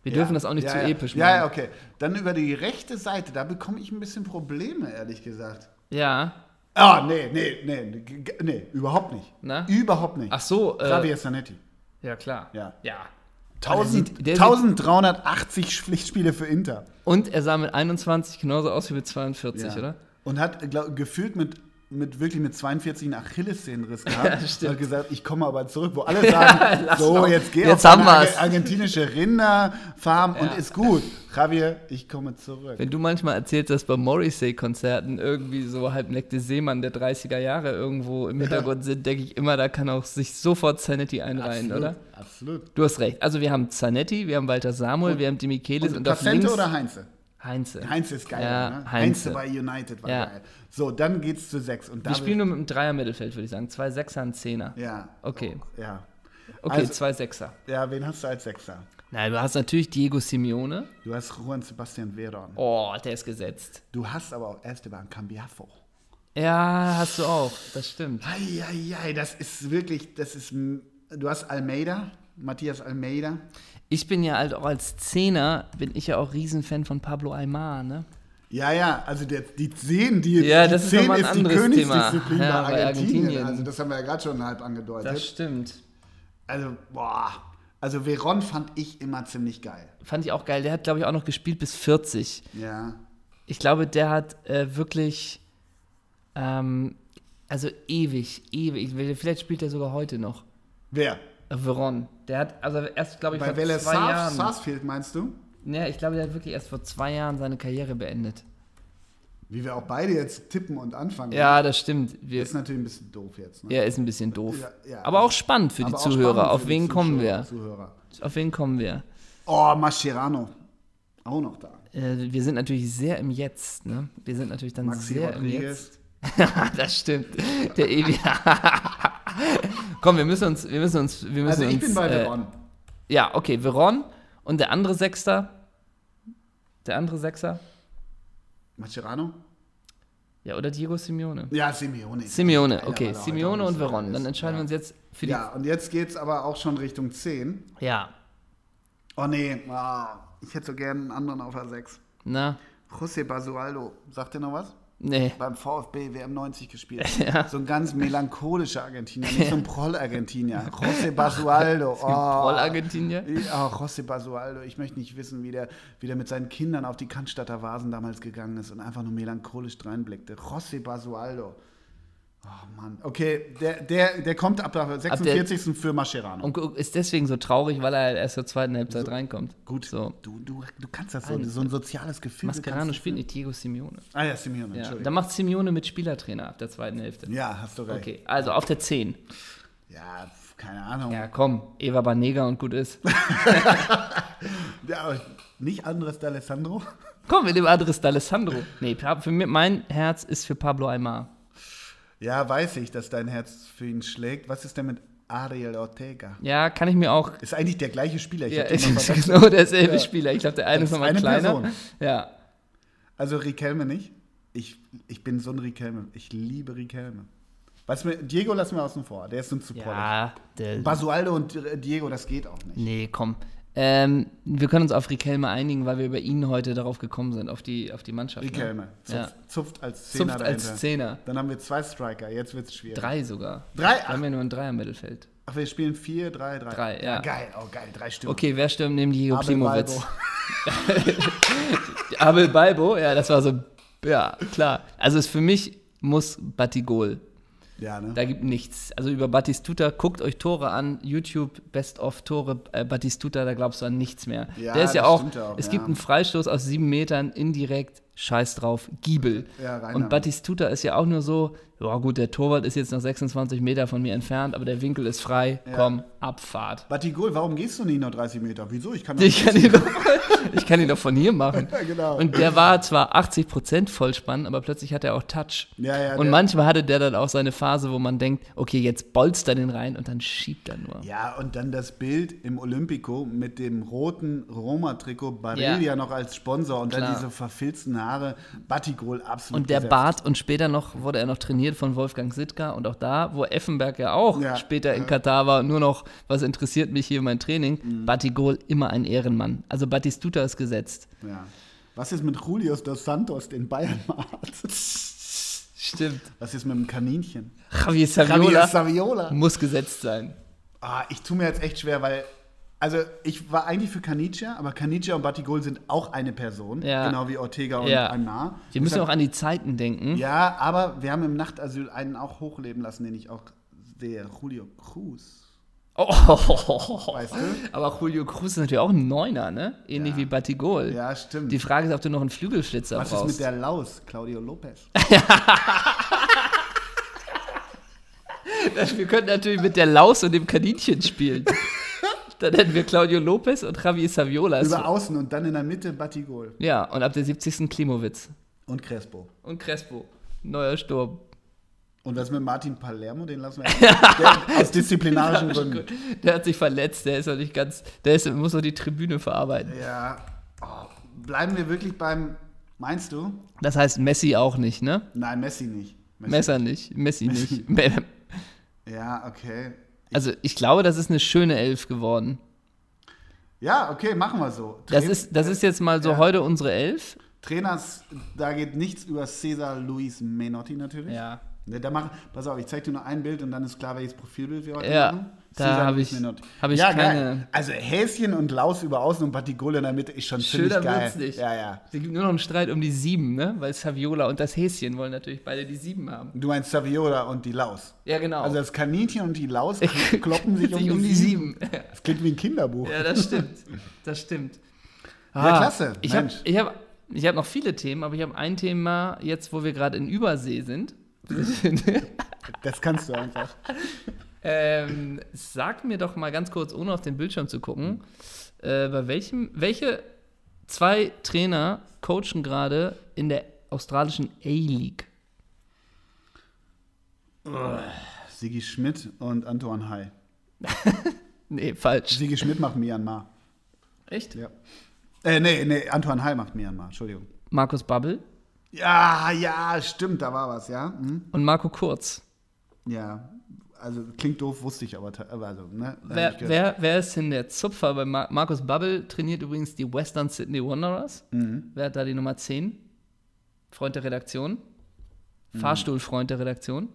Wir Ja, dürfen das auch nicht ja, zu ja. episch machen. Ja, ja, okay. Dann über die rechte Seite, da bekomme ich ein bisschen Probleme, ehrlich gesagt. Ja. Ah, nee, nee, nee, nee, überhaupt nicht. Na? Überhaupt nicht. Ach so, äh, Javier Zanetti. ja klar. Ja. ja. 1000, sieht- der sieht- 1380 Pflichtspiele für Inter. Und er sah mit 21 genauso aus wie mit 42, Ja. oder? Und hat glaub, gefühlt mit, mit wirklich mit 42 einen Achillessehnenriss [LAUGHS] gehabt. Ja. Hat gesagt, ich komme aber zurück, wo alle sagen, [LAUGHS] lass so, mal. jetzt geh Jetzt auf haben eine wir's. Arge- argentinische Rinderfarm und Ja. ist gut. Javier, ich komme zurück. Wenn du manchmal erzählst, dass bei Morrissey-Konzerten irgendwie so halbnackte Seemann der 30er Jahre irgendwo im [LAUGHS] Hintergrund sind, denke ich immer, da kann auch sich sofort Zanetti einreihen, Absolut, oder? Absolut. Du hast recht. Also wir haben Zanetti, wir haben Walter Samuel, wir haben die Michelis und, Und auf links oder Heinze? Heinze. Heinze ist geil, Ja, ne? Heinze. bei United war Ja. geil. So, dann geht's zu sechs. Und Wir spielen nur mit einem Dreier-Mittelfeld, würde ich sagen. Zwei Sechser, ein Zehner. Ja. Okay. Ja. Okay, Also- zwei Sechser. Ja, wen hast du als Sechser? Na, du hast natürlich Diego Simeone. Du hast Juan Sebastian Veron. Oh, der ist gesetzt. Du hast aber auch Esteban Cambiafo. Ja, hast du auch. Das stimmt. Eieiei, das ist wirklich, das ist, du hast Almeida, Matthias Almeida. Ich bin ja halt auch als Zehner, bin ich ja auch Riesenfan von Pablo Aymar, ne? Ja, ja, also der, die 10, die, Ja, die das ist 10 nochmal ein ist die Königsdisziplin. Ja, bei, Argentinien. Argentinien. Also das haben wir ja gerade schon halb Das angedeutet. stimmt. Also, boah, also Veron fand ich immer ziemlich geil. Fand ich auch geil. Der hat, glaube ich, auch noch gespielt bis 40. Ja, Ich glaube, der hat äh, wirklich, ähm, also ewig, ewig. Vielleicht spielt er sogar heute noch. wer? Veron. Der hat, also erst, glaube ich, Bei vor Welle zwei Sars- Jahren. Sarsfield meinst du? Ja, ich glaube, der hat wirklich erst vor zwei Jahren seine Karriere beendet. Wie wir auch beide jetzt tippen und anfangen. Ja, das stimmt. Wir, Ist natürlich ein bisschen doof jetzt. Ne? ja, ist ein bisschen doof. Ja, ja. Aber auch spannend für die Aber Zuhörer. Auf wen kommen wir? Zuhörer. Auf wen kommen wir? Oh, Mascherano. Auch noch da. Äh, wir sind natürlich sehr im Jetzt, ne? Wir sind natürlich dann Maxi sehr im Rodriguez. Jetzt. [LAUGHS] das stimmt. Der Ewi. [LAUGHS] [LAUGHS] Komm, wir müssen uns, wir müssen uns, wir müssen Also ich uns, bin bei äh, Veron. Ja, okay, Veron und der andere Sechster. Der andere Sechser? Mascherano? Ja, oder Diego Simeone. Ja, Simeone. Simeone, okay, Simeone und Veron. Dann entscheiden ja. wir uns jetzt für die. Ja, und jetzt geht's aber auch schon Richtung 10. Ja. Oh nee, ah, ich hätte so gerne einen anderen auf der 6. Na? José Basualdo, sagt ihr noch was? Nee. Beim VfB WM 90 gespielt. [LAUGHS] Ja. So ein ganz melancholischer Argentinier, nicht so ein Proll-Argentinier. [LAUGHS] José Basualdo. Oh. Proll-Argentinier? Ja, José Basualdo. Ich möchte nicht wissen, wie der, wie der mit seinen Kindern auf die Cannstatter Vasen damals gegangen ist und einfach nur melancholisch reinblickte. José Basualdo. Oh Mann. Okay, der, der, der kommt ab der 46. für Mascherano. Und ist deswegen so traurig, weil er erst zur zweiten Halbzeit reinkommt. Gut, So. du, du, du kannst das so, so ein soziales Gefühl. Mascherano spielt nicht Diego Simeone. Ah ja, Simeone, Ja. Dann macht Simeone mit Spielertrainer ab der zweiten Hälfte. Ja, hast du recht. Okay, also auf der 10. Ja, keine Ahnung. Ja, komm, Eva Banega und gut ist. [LAUGHS] Ja, aber nicht Andres D'Alessandro? komm, wir nehmen Andres D'Alessandro. Nee, für mein Herz ist für Pablo Aymar. Ja, weiß ich, dass dein Herz für ihn schlägt. Was ist denn mit Ariel Ortega? Ja, kann ich mir auch. Ist eigentlich der gleiche Spieler. Ich Ja, ist genau derselbe Ja. Spieler. Ich glaube, der eine Das ist nochmal eine kleiner. Person. Ja. Also Riquelme nicht. Ich, ich bin so ein Riquelme. Ich liebe Riquelme. Was mir, Diego lassen wir außen vor. Der ist zu prollig. Ja, der. Basualdo und Diego, das geht auch nicht. Nee, komm. Ähm, wir können uns auf Riquelme einigen, weil wir über ihn heute darauf gekommen sind, auf die, auf die Mannschaft. Riquelme. Ne? Zupft, Ja. zupft als Zehner Zupft als. Zehner. Dann haben wir zwei Striker. Jetzt wird es schwierig. Drei sogar. Drei? Wir haben ja nur ein Dreier-Mittelfeld. Ach, wir spielen vier, drei, drei. Drei, ja. Geil, oh geil, drei Stück. Okay, wer stürmt neben Diego Abel Klimowitz? Balbo. [LAUGHS] Abel Balbo, ja, das war so, ja, klar. Also es für mich muss Batigol. Ja, ne? Da gibt nichts. Also über Batistuta, guckt euch Tore an, YouTube, Best of Tore, äh, Batistuta, da glaubst du an nichts mehr. Ja, Der ist ja auch, auch, es ja. gibt einen Freistoß aus sieben Metern indirekt, scheiß drauf, Giebel. Ja, und Batistuta ist ja auch nur so, ja gut, der Torwart ist jetzt noch 26 Meter von mir entfernt, aber der Winkel ist frei, Ja. komm, Abfahrt. Batigol, warum gehst du nicht nur 30 Meter? Wieso? Ich kann Ich kann ihn doch, [LAUGHS] ich kann ihn doch von hier machen. [LAUGHS] Ja, genau. Und der war zwar 80% Vollspann, aber plötzlich hat er auch Touch. Ja, und manchmal hatte der dann auch seine Phase, wo man denkt, okay, jetzt bolzt er den rein und dann schiebt er nur. Ja, und dann das Bild im Olympico mit dem roten Roma-Trikot, Barilla Ja. noch als Sponsor und Klar. dann diese verfilzten Haare, Batigol absolut Und der gesetzt. Bart und später noch wurde er noch trainiert von Wolfgang Sittger und auch da, wo Effenberg ja auch Ja, später in ja. Katar war, nur noch, was interessiert mich hier mein Training, Mhm. Batigol immer ein Ehrenmann. Also Batistuta ist gesetzt. Ja. Was ist mit Julius dos Santos, den Bayern hat? Stimmt. Was ist mit dem Kaninchen? Javier Javier Saviola Saviola. muss gesetzt sein. Ah, ich tue mir jetzt echt schwer, weil. Also, ich war eigentlich für Canicia, aber Canicia und Batigol sind auch eine Person. Ja. Genau wie Ortega und Ja. Aymar. Wir müssen auch an die Zeiten denken. Ja, aber wir haben im Nachtasyl einen auch hochleben lassen, den ich auch sehe. Julio Cruz. Oh, Weißt du? Aber Julio Cruz ist natürlich auch ein Neuner, ne? Ähnlich Ja. wie Batigol. Ja, stimmt. Die Frage ist, ob du noch einen Flügelschlitzer Was ist brauchst. mit der Laus? Claudio Lopez. [LAUGHS] Wir könnten natürlich mit der Laus und dem Kaninchen spielen. Dann hätten wir Claudio Lopez und Javier Saviola. Über außen und dann in der Mitte Batigol. Ja, und ab der 70. Klimowitz. Und Crespo. Und Crespo. Neuer Sturm. Und was mit Martin Palermo? Den lassen wir [LAUGHS] der, aus disziplinarischen Gründen. Der hat sich verletzt, der ist noch nicht ganz, der ist, muss noch die Tribüne verarbeiten. Ja. Oh, bleiben wir wirklich beim. Meinst du? Das heißt Messi auch nicht, ne? Nein, Messi nicht. Messi. Messer nicht, Messi, Messi. nicht. Ja, okay. Also ich glaube, das ist eine schöne Elf geworden. Ja, okay, machen wir so. Das Train- ist, das ist jetzt mal so Ja. heute unsere Elf. Trainers, da geht nichts über Cesar Luis Menotti natürlich. Ja. Ne, da machen, pass auf, ich zeig dir nur ein Bild und dann ist klar, welches Profilbild wir heute Ja, machen. da Cesar hab Luis ich- hab ich ja, keine- Geil. Also Häschen und Laus über außen und Batigol in der Mitte ist schon Schöner ziemlich geil. wird's nicht. Ja, ja. Es gibt nur noch einen Streit um die Sieben, ne? Weil Saviola und das Häschen wollen natürlich beide die Sieben haben. Du meinst Saviola und die Laus. Ja, genau. Also das Kaninchen und die Laus [LAUGHS] kloppen sich um, die, Sieben. Sieben. [LAUGHS] Das klingt wie ein Kinderbuch. Ja, das stimmt. Das stimmt. Ja, klasse. Ich habe ich hab, ich hab noch viele Themen, aber ich habe ein Thema jetzt, wo wir gerade in Übersee sind. [LAUGHS] Das kannst du einfach. ähm, sag mir doch mal ganz kurz, ohne auf den Bildschirm zu gucken, äh, bei welchem, welche zwei Trainer coachen gerade in der australischen A-League? Sigi Schmidt und Antoine Hai. [LAUGHS] Nee, falsch. Sigi Schmidt macht Myanmar. Echt? Ja. Äh, nee, nee, Antoine Hai macht Myanmar, Entschuldigung. Markus Babbel Ja, ja, stimmt, da war was, ja. Hm? und Marco Kurz. Ja, also klingt doof, wusste ich aber, also, ne? Wer, wer, wer ist denn der Zupfer? Bei Mar Markus Babbel trainiert übrigens die Western Sydney Wanderers. Mhm. Wer hat da die Nummer 10? Freund der Redaktion. Mhm. Fahrstuhlfreund der Redaktion.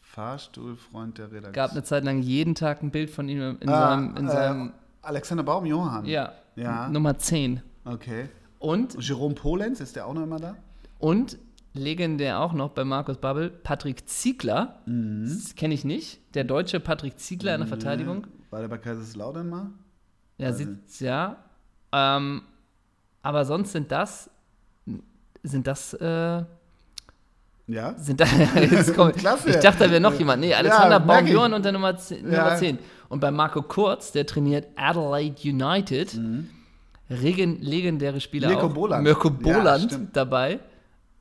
Fahrstuhlfreund der Redaktion. Gab eine Zeit lang jeden Tag ein Bild von ihm in Ah, seinem, in äh, seinem Alexander Baum-Johann. ja, Ja. Nummer 10. Okay. Und, Jerome Polenz, ist der auch noch immer da? Und legendär auch noch bei Markus Babbel, Patrick Ziegler. Mhm. Das kenne ich nicht. Der deutsche Patrick Ziegler in der Verteidigung. War der bei Kaiserslautern mal? Ja, Also- sieht, ja. Ähm, aber sonst sind das, sind das, äh, Ja. sind da, [LAUGHS] jetzt komm, [LAUGHS] Klasse. ich dachte, da wäre noch jemand. Nee, Alexander Ja. Baumjohann und der Nummer 10, Ja. Nummer 10. Und bei Marco Kurz, der trainiert Adelaide United, regen, legendäre Spieler Mhm. Mirko auch. Boland. Mirko Ja, Boland stimmt. dabei.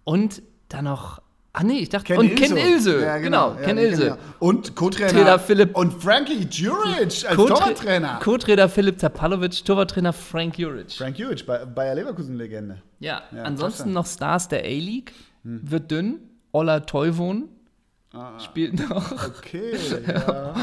Und dann noch, ach nee, ich dachte, Ken und Ken Ilse. Ilse, Ja, genau, Ja, Ken Ilse. wir. Und Co-Trainer Trainer Philipp- Und Frankie Juric als Torwarttrainer. Co-Trainer Philipp Tapalovic, Torwarttrainer Frank Juric. Frank Juric, Bay- Bayer Leverkusen-Legende. Ja, Ja, ansonsten noch Stars der A-League. Wird dünn. Ola Toivon Ah, spielt noch. okay, [LAUGHS] ja.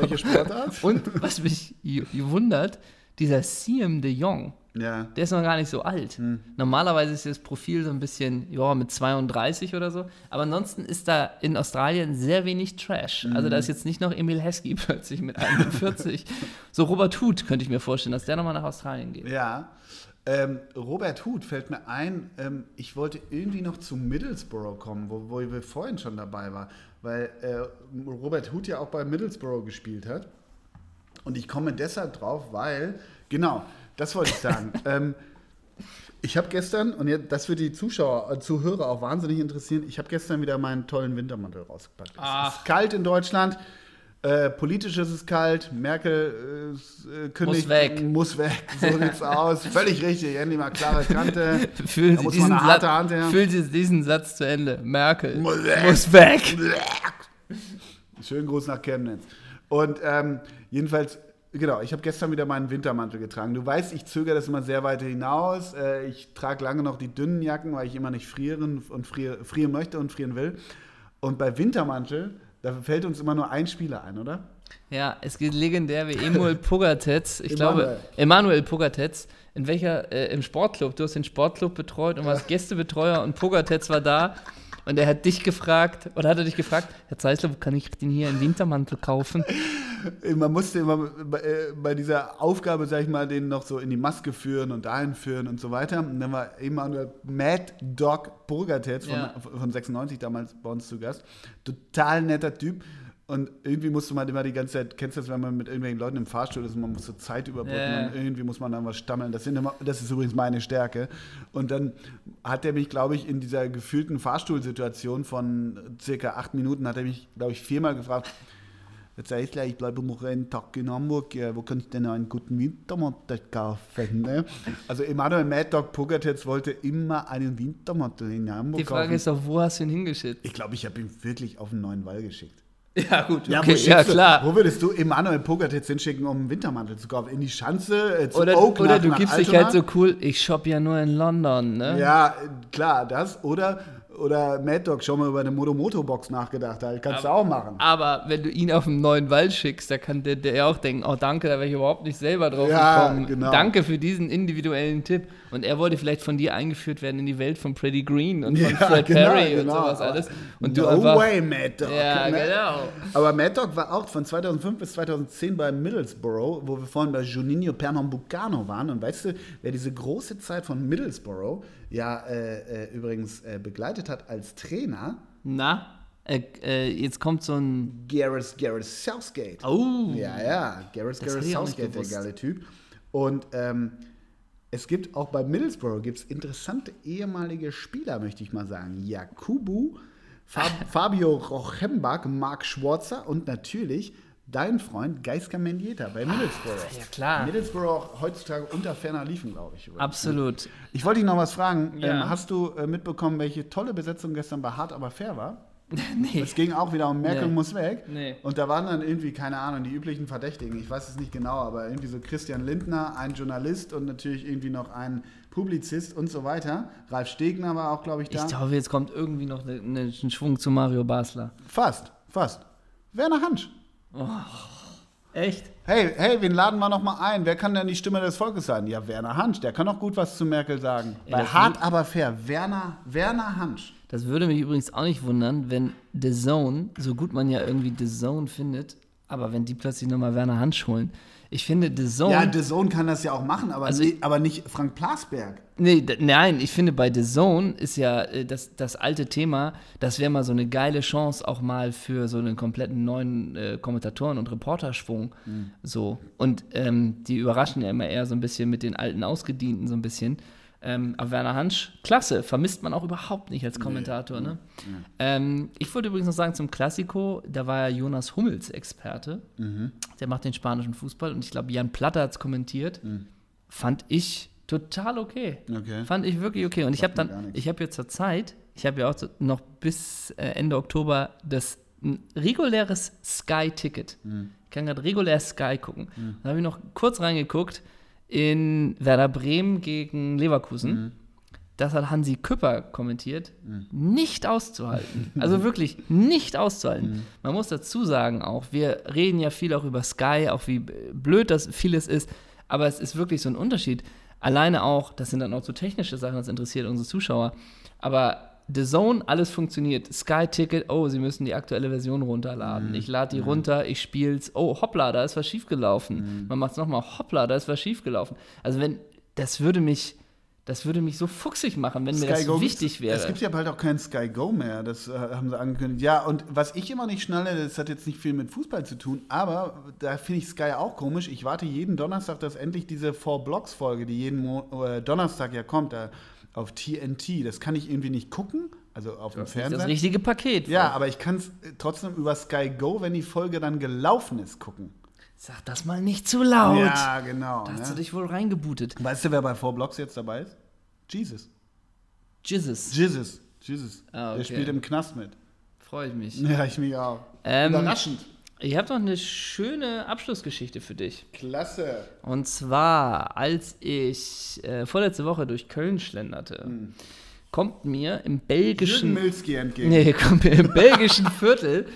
Welche Sportart? Und was mich wundert, dieser Siem de Jong, Ja. der ist noch gar nicht so alt. Hm. Normalerweise ist das Profil so ein bisschen, ja, mit 32 oder so. Aber ansonsten ist da in Australien sehr wenig Trash. Also Hm. da ist jetzt nicht noch Emil Heskey [LAUGHS] plötzlich mit 41. so Robert Huth könnte ich mir vorstellen, dass der nochmal nach Australien geht. Ja. Ähm, Robert Huth fällt mir ein, ähm, ich wollte irgendwie noch zu Middlesbrough kommen, wo, wo wir vorhin schon dabei waren, weil äh, Robert Huth ja auch bei Middlesbrough gespielt hat. Und ich komme deshalb drauf, weil, genau, das wollte ich sagen. [LAUGHS] ähm, Ich habe gestern, und jetzt, das wird die Zuschauer, äh, Zuhörer auch wahnsinnig interessieren, ich habe gestern wieder meinen tollen Wintermantel rausgepackt. Es ist kalt in Deutschland. Äh, politisch ist es kalt, Merkel äh, kündigt, Muss weg. muss weg, so [LAUGHS] sieht's aus. Völlig richtig, endlich mal klare Kante. [LAUGHS] Fühlen Da Sie, diesen Satz, Hand her. fühlen Sie diesen Satz zu Ende. Merkel Muss weg. muss weg. Schönen Gruß nach Chemnitz. Und ähm, jedenfalls, genau, ich habe gestern wieder meinen Wintermantel getragen. Du weißt, ich zögere das immer sehr weit hinaus. Äh, ich trage lange noch die dünnen Jacken, weil ich immer nicht frieren und frier, frieren möchte und frieren will. Und bei Wintermantel, da fällt uns immer nur ein Spieler ein, oder? Ja, es geht legendär wie Emil [LAUGHS] Pogatetz. Ich Emanuel. glaube, Emanuel Pogatetz. In welcher, äh, im Sportclub. Du hast den Sportclub betreut und warst Gästebetreuer und Pogatetz war da. Und er hat dich gefragt, oder hat er dich gefragt, Herr Zeisler, wo kann ich den hier in Wintermantel kaufen? [LAUGHS] [LAUGHS] Man musste immer bei, äh, bei dieser Aufgabe, sag ich mal, den noch so in die Maske führen und dahin führen und so weiter. Und dann war Emanuel Mad Dog Burgertetz von, Ja. von 96 damals bei uns zu Gast. Total netter Typ. Und irgendwie musste man immer die ganze Zeit, kennst du das, wenn man mit irgendwelchen Leuten im Fahrstuhl ist und man muss so Zeit überbrücken Ja. und irgendwie muss man dann was stammeln. Das, sind immer, das ist übrigens meine Stärke. Und dann hat er mich, glaube ich, in dieser gefühlten Fahrstuhlsituation von circa acht Minuten, hat er mich, glaube ich, viermal gefragt, Jetzt heißt ich bleibe noch einen Tag in Hamburg. Ja, wo kann ich denn einen guten Wintermantel kaufen? Ne? Also Emanuel Mad Dog Pogatetz wollte immer einen Wintermantel in Hamburg Die Frage kaufen. ist doch, wo hast du ihn hingeschickt? ich glaube, ich habe ihn wirklich auf den neuen Wall geschickt. Ja, gut, Ja, wo, ja klar. wo würdest du Emanuel Pogatetz hinschicken, um einen Wintermantel zu kaufen? In die Schanze, äh, zu Oder, Oak oder nach- du gibst dich halt so cool, ich shop ja nur in London, ne? Ja, äh, klar, das. Oder, oder Mad Dog, schon mal über eine Moto-Moto-Box nachgedacht. Halt. Kannst du auch machen. Aber wenn du ihn auf einen neuen Wald schickst, da kann der, der auch denken, oh danke, da wäre ich überhaupt nicht selber drauf Ja, gekommen. genau. Danke für diesen individuellen Tipp. Und er wollte vielleicht von dir eingeführt werden in die Welt von Freddie Green und von [LAUGHS] Ja, Fred genau, Perry und genau. sowas alles. Und du no einfach, way, Mad Dog. Ja, ne? genau. Aber Mad Dog war auch von 2005 bis 2010 bei Middlesbrough, wo wir vorhin bei Juninho Pernambucano waren. Und weißt du, wer diese große Zeit von Middlesbrough ja äh, äh, übrigens äh, begleitet hat als Trainer? Na, äh, äh, jetzt kommt so ein, Gareth, Gareth Southgate. oh, Ja, ja, Gareth, Gareth Southgate, der geile Typ. Und ähm, es gibt auch bei Middlesbrough gibt's interessante ehemalige Spieler, möchte ich mal sagen. Jakubu, Fab, [LAUGHS] Fabio Rochembach, Marc Schwarzer und natürlich dein Freund Geiska Mendieta bei Middlesbrough. ja, klar. Middlesbrough auch heutzutage unter ferner Liefen, glaube ich. übrigens. absolut. Ich wollte dich noch was fragen. Ja. Ähm, hast du äh, mitbekommen, welche tolle Besetzung gestern bei Hart aber fair war? [LAUGHS] nee. Es ging auch wieder um Merkel Nee. muss weg. Nee. Und da waren dann irgendwie, keine Ahnung, die üblichen Verdächtigen. Ich weiß es nicht genau, aber irgendwie so Christian Lindner, ein Journalist und natürlich irgendwie noch ein Publizist und so weiter. Ralf Stegner war auch, glaube ich, da. Ich glaube, jetzt kommt irgendwie noch ne, ne, ein Schwung zu Mario Basler. fast, fast. Werner Hansch. Echt? Hey, hey, wen laden wir noch mal ein? Wer kann denn die Stimme des Volkes sein? Ja, Werner Hansch. Der kann auch gut was zu Merkel sagen. Ja, Bei hart, aber fair. Werner, Werner Hansch. Das würde mich übrigens auch nicht wundern, wenn The Zone, so gut man ja irgendwie The Zone findet, aber wenn die plötzlich nochmal Werner Hansch holen. Ich finde The Zone. Ja, The Zone kann das ja auch machen, aber, Also- nie, aber nicht Frank Plasberg. Nee, nein, ich finde bei The Zone ist ja äh, das, das alte Thema, das wäre mal so eine geile Chance auch mal für so einen kompletten neuen äh, Kommentatoren- und Reporterschwung. So. Und ähm, die überraschen ja immer eher so ein bisschen mit den alten Ausgedienten so ein bisschen. Ähm, aber Werner Hansch, klasse, vermisst man auch überhaupt nicht als Kommentator. Ne? Ähm, ich wollte übrigens noch sagen zum Klassiko, da war ja Jonas Hummels Experte. Der macht den spanischen Fußball und ich glaube, Jan Platter hat es kommentiert. Fand ich total okay. Okay. Fand ich wirklich okay. Und ich habe dann, ich habe jetzt zur Zeit, ich habe ja auch noch bis äh, Ende Oktober das ein reguläres Sky-Ticket. Hm. Ich kann gerade regulär Sky gucken. Da habe ich noch kurz reingeguckt in Werder Bremen gegen Leverkusen. Hm. Das hat Hansi Küpper kommentiert. Hm. Nicht auszuhalten. Also [LAUGHS] wirklich nicht auszuhalten. Hm. Man muss dazu sagen auch, wir reden ja viel auch über Sky, auch wie blöd das vieles ist. Aber es ist wirklich so ein Unterschied. Alleine auch, das sind dann auch so technische Sachen, das interessiert unsere Zuschauer. Aber The Zone, alles funktioniert. Sky Ticket, oh, Sie müssen die aktuelle Version runterladen. Ich lade die runter, ich spiel's. Oh, hoppla, da ist was schiefgelaufen. Man macht's nochmal, hoppla, da ist was schiefgelaufen. Also wenn, das würde mich, Das würde mich so fuchsig machen, wenn mir Sky das Go wichtig wäre. Es gibt ja bald auch kein Sky Go mehr, das äh, haben sie angekündigt. Ja, und was ich immer nicht schnalle, das hat jetzt nicht viel mit Fußball zu tun, aber da finde ich Sky auch komisch. Ich warte jeden Donnerstag, dass endlich diese Four Blocks Folge, die jeden Mo äh, Donnerstag ja kommt, da auf TNT, das kann ich irgendwie nicht gucken, also auf dem das Fernseher. richtige Paket. Ja, aber ich kann es trotzdem über Sky Go, wenn die Folge dann gelaufen ist, gucken. Sag das mal nicht zu laut. Ja, genau. Da hast du Ne? dich wohl reingebootet. Weißt du, wer bei Four Blocks jetzt dabei ist? Jesus. Jesus. Jesus. Jesus. Ah, Der okay. spielt im Knast mit. Freue ich mich. Ja, ich mich auch. Ähm, Überraschend. Ich habe noch eine schöne Abschlussgeschichte für dich. Klasse. Und zwar, als ich äh, vorletzte Woche durch Köln schlenderte, kommt mir im belgischen. Milski entgegen. Nee, [LAUGHS] kommt mir im belgischen Viertel,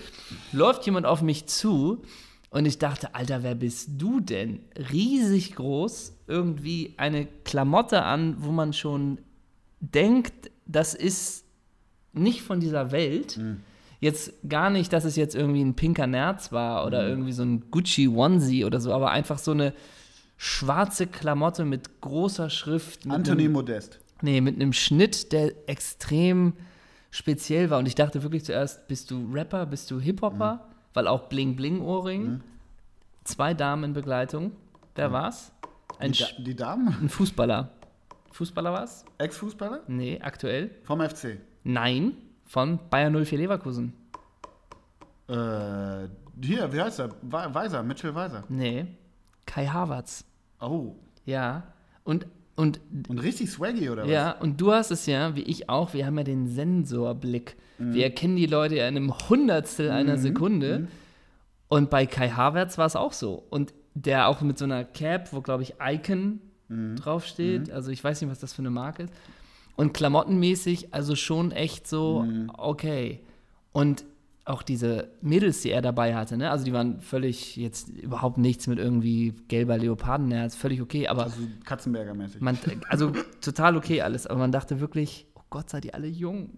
läuft jemand auf mich zu und ich dachte, Alter, wer bist du denn? Riesig groß, irgendwie eine Klamotte an, wo man schon denkt, das ist nicht von dieser Welt. Jetzt gar nicht, dass es jetzt irgendwie ein pinker Nerz war oder irgendwie so ein Gucci Onesie oder so, aber einfach so eine schwarze Klamotte mit großer Schrift. Mit Anthony einem- Modest. Nee, mit einem Schnitt, der extrem speziell war. Und ich dachte wirklich zuerst, bist du Rapper, bist du Hip-Hopper? Weil auch Bling-Bling-Ohrring. Zwei Damen in Begleitung. Wer war's? Ein, Die, da die Damen? ein Fußballer. Fußballer war's? Ex-Fußballer? Nee, aktuell. Vom FC. Nein, von Bayern 04 Leverkusen. Äh, hier, wie heißt er? We- Weiser, Mitchell Weiser. Nee, Kai Havertz. Oh. Ja. Und, und Und richtig swaggy, oder was? Ja, und du hast es ja, wie ich auch, wir haben ja den Sensorblick. Wir erkennen die Leute ja in einem Hundertstel einer Sekunde. Und bei Kai Havertz war es auch so. Und der auch mit so einer Cap, wo, glaube ich, Icon draufsteht. Also ich weiß nicht, was das für eine Marke ist. Und klamottenmäßig, also schon echt so, okay. Und auch diese Mädels, die er dabei hatte, ne? Also die waren völlig jetzt überhaupt nichts mit irgendwie gelber Leopardenherz, völlig okay, aber Also Katzenberger-mäßig. man, also total okay alles, aber man dachte wirklich, oh Gott, seid ihr alle jung.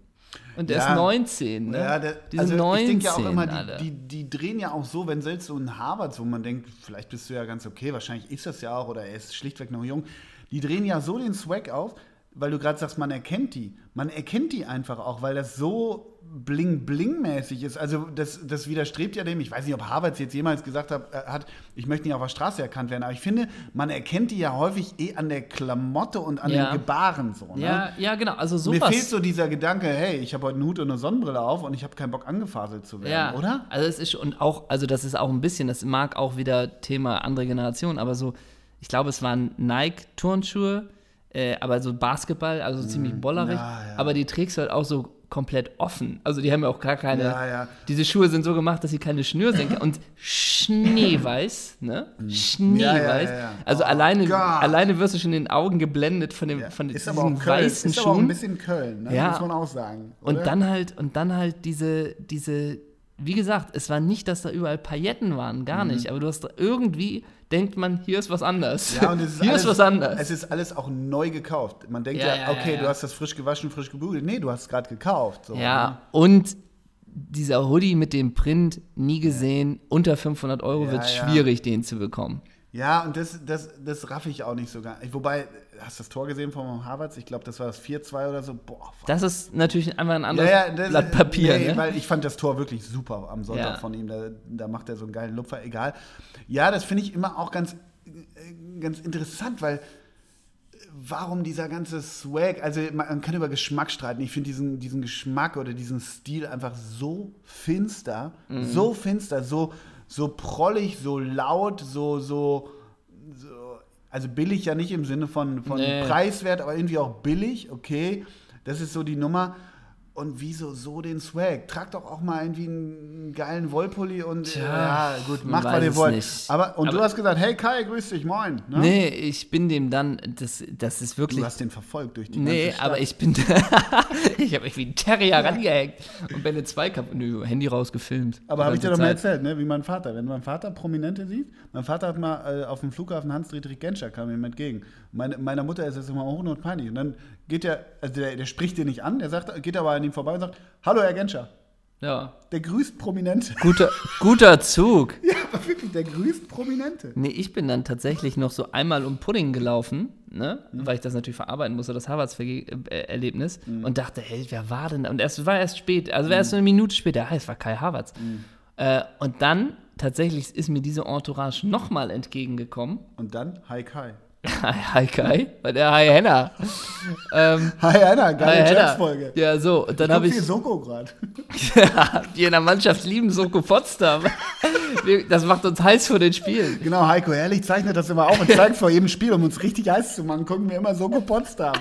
Und der Ja. ist 19, ne? Ja, der, die also sind 19 ich denke ja auch immer, die, die, die drehen ja auch so, wenn selbst so ein Harvard, wo man denkt, vielleicht bist du ja ganz okay, wahrscheinlich ist das ja auch oder er ist schlichtweg noch jung, die drehen ja so den Swag auf, weil du gerade sagst, man erkennt die. Man erkennt die einfach auch, weil das so bling-bling-mäßig ist. Also das, das widerstrebt ja dem, ich weiß nicht, ob Harvard jetzt jemals gesagt hat, äh, hat, ich möchte nicht auf der Straße erkannt werden, aber ich finde, man erkennt die ja häufig eh an der Klamotte und an Ja. den Gebaren so. Ne? ja, ja, genau, also Mir sowas. fehlt so dieser Gedanke, hey, ich habe heute einen Hut und eine Sonnenbrille auf und ich habe keinen Bock angefaselt zu werden, ja, oder? Also es ist und auch, also das ist auch ein bisschen, das mag auch wieder Thema andere Generation, aber so, ich glaube, es waren Nike-Turnschuhe, äh, aber so Basketball, also so ziemlich bollerig, ja, ja. aber die trägst du halt auch so komplett offen. Also die haben ja auch gar keine. Ja. Diese Schuhe sind so gemacht, dass sie keine Schnür sind. [LAUGHS] Und schneeweiß, ne? Schneeweiß. Ja, ja. Also Oh alleine, alleine wirst du schon in den Augen geblendet von, dem, von ist diesen aber auch Köln, weißen ist aber auch ein Schuhen. bisschen Köln, ne? Ja. muss man auch sagen. Und oder? dann halt, und dann halt diese, diese, wie gesagt, es war nicht, dass da überall Pailletten waren, gar nicht. Aber du hast irgendwie, denkt man, hier ist was anders. Mhm. ja, und es ist [LAUGHS] hier alles, ist was anders. Es ist alles auch neu gekauft. Man denkt Ja, ja, ja, okay, ja, du hast das frisch gewaschen, frisch gebügelt. Nee, du hast es gerade gekauft. So, ne? ja, und dieser Hoodie mit dem Print, nie gesehen, unter 500 Euro wird ja. schwierig, den zu bekommen. Ja, und das, das, das raff ich auch nicht so gar Wobei, hast du das Tor gesehen von Harvards? Ich glaube, das war das 4-2 oder so. Boah, Das ist natürlich einfach ein Ja, anderes ja, das, Blatt Papier. nee, ne? weil ich fand das Tor wirklich super am Sonntag Ja. von ihm. Da, da macht er so einen geilen Lupfer, egal. Ja, das finde ich immer auch ganz, ganz interessant, weil äh, warum dieser ganze Swag, also man kann über Geschmack streiten. Ich finde diesen, diesen Geschmack oder diesen Stil einfach so finster, Mhm. so finster, so, so prollig, so laut, so, so, so, also billig ja nicht im Sinne von, von Nee. preiswert, aber irgendwie auch billig, okay. Das ist so die Nummer. Und wieso so den Swag? Tragt doch auch mal irgendwie einen geilen Wollpulli und Tja, ja, gut, macht, ihr es wollt. nicht. Aber, und du Aber- hast gesagt, hey Kai, grüß dich, moin. Ne? Nee, ich bin dem dann, das, das ist wirklich. Du hast den verfolgt durch die Nee, aber ich bin. [LAUGHS] ich habe mich wie ein Terrier rangehängt und bin eine Zweikampf. Nö, Handy rausgefilmt. Aber habe ich dir doch mal erzählt, ne? wie mein Vater. Wenn mein Vater Prominente sieht, mein Vater hat mal äh, auf dem Flughafen Hans-Dietrich Genscher kam ihm entgegen. Meine, meiner Mutter ist das immer hochnotpeinlich. Und dann geht er, also der, der spricht dir nicht an, der sagt, geht aber an ihm vorbei und sagt, hallo Herr Genscher. Ja. Der grüßt Prominente. Guter, guter Zug. [LAUGHS] Ja, aber wirklich, der grüßt Prominente. Nee, ich bin dann tatsächlich noch so einmal um Pudding gelaufen, ne? Mhm. weil ich das natürlich verarbeiten musste, das Harvards-Erlebnis, und dachte, hey, wer war denn da? Und es war erst spät, also war erst eine Minute später, ah, es war Kai Havertz. Mhm. Äh, und dann, tatsächlich, ist mir diese Entourage nochmal entgegengekommen. Und dann Hi Kai. Hi Kai, und der Hi Henna. ähm, Hi Hi geile Henna. Jazz-Folge. Ja, so, und dann habe ich. viel Soko gerade. Die [LAUGHS] in der Mannschaft lieben Soko Potsdam. Wir- Das macht uns heiß vor den Spielen. Genau, Heiko Herrlich zeichnet das immer auf und zeigt vor jedem Spiel, um uns richtig heiß zu machen, gucken wir immer Soko Potsdam.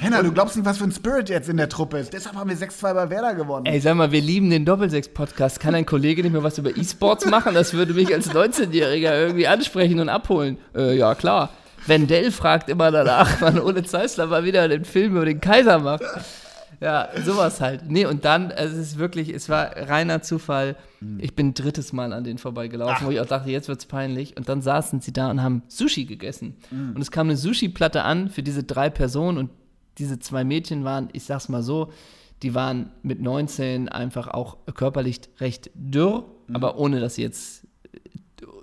Henna, du glaubst nicht, was für ein Spirit jetzt in der Truppe ist. Deshalb haben wir 6-2 bei Werder gewonnen. Ey, sag mal, wir lieben den Doppelsechs-Podcast. Kann ein Kollege nicht mehr was über E-Sports machen? Das würde mich als 19-Jähriger irgendwie ansprechen und abholen. Äh, ja, klar. Wendell fragt immer danach, wann Ole Zeissler mal wieder den Film über den Kaiser macht. Ja, sowas halt. Nee, und dann, also es ist wirklich, es war reiner Zufall. Ich bin drittes Mal an denen vorbeigelaufen, wo ich auch dachte, jetzt wird's peinlich. Und dann saßen sie da und haben Sushi gegessen. Und es kam eine Sushi-Platte an für diese drei Personen und diese zwei Mädchen waren, ich sag's mal so, die waren mit 19 einfach auch körperlich recht dürr, aber ohne dass sie jetzt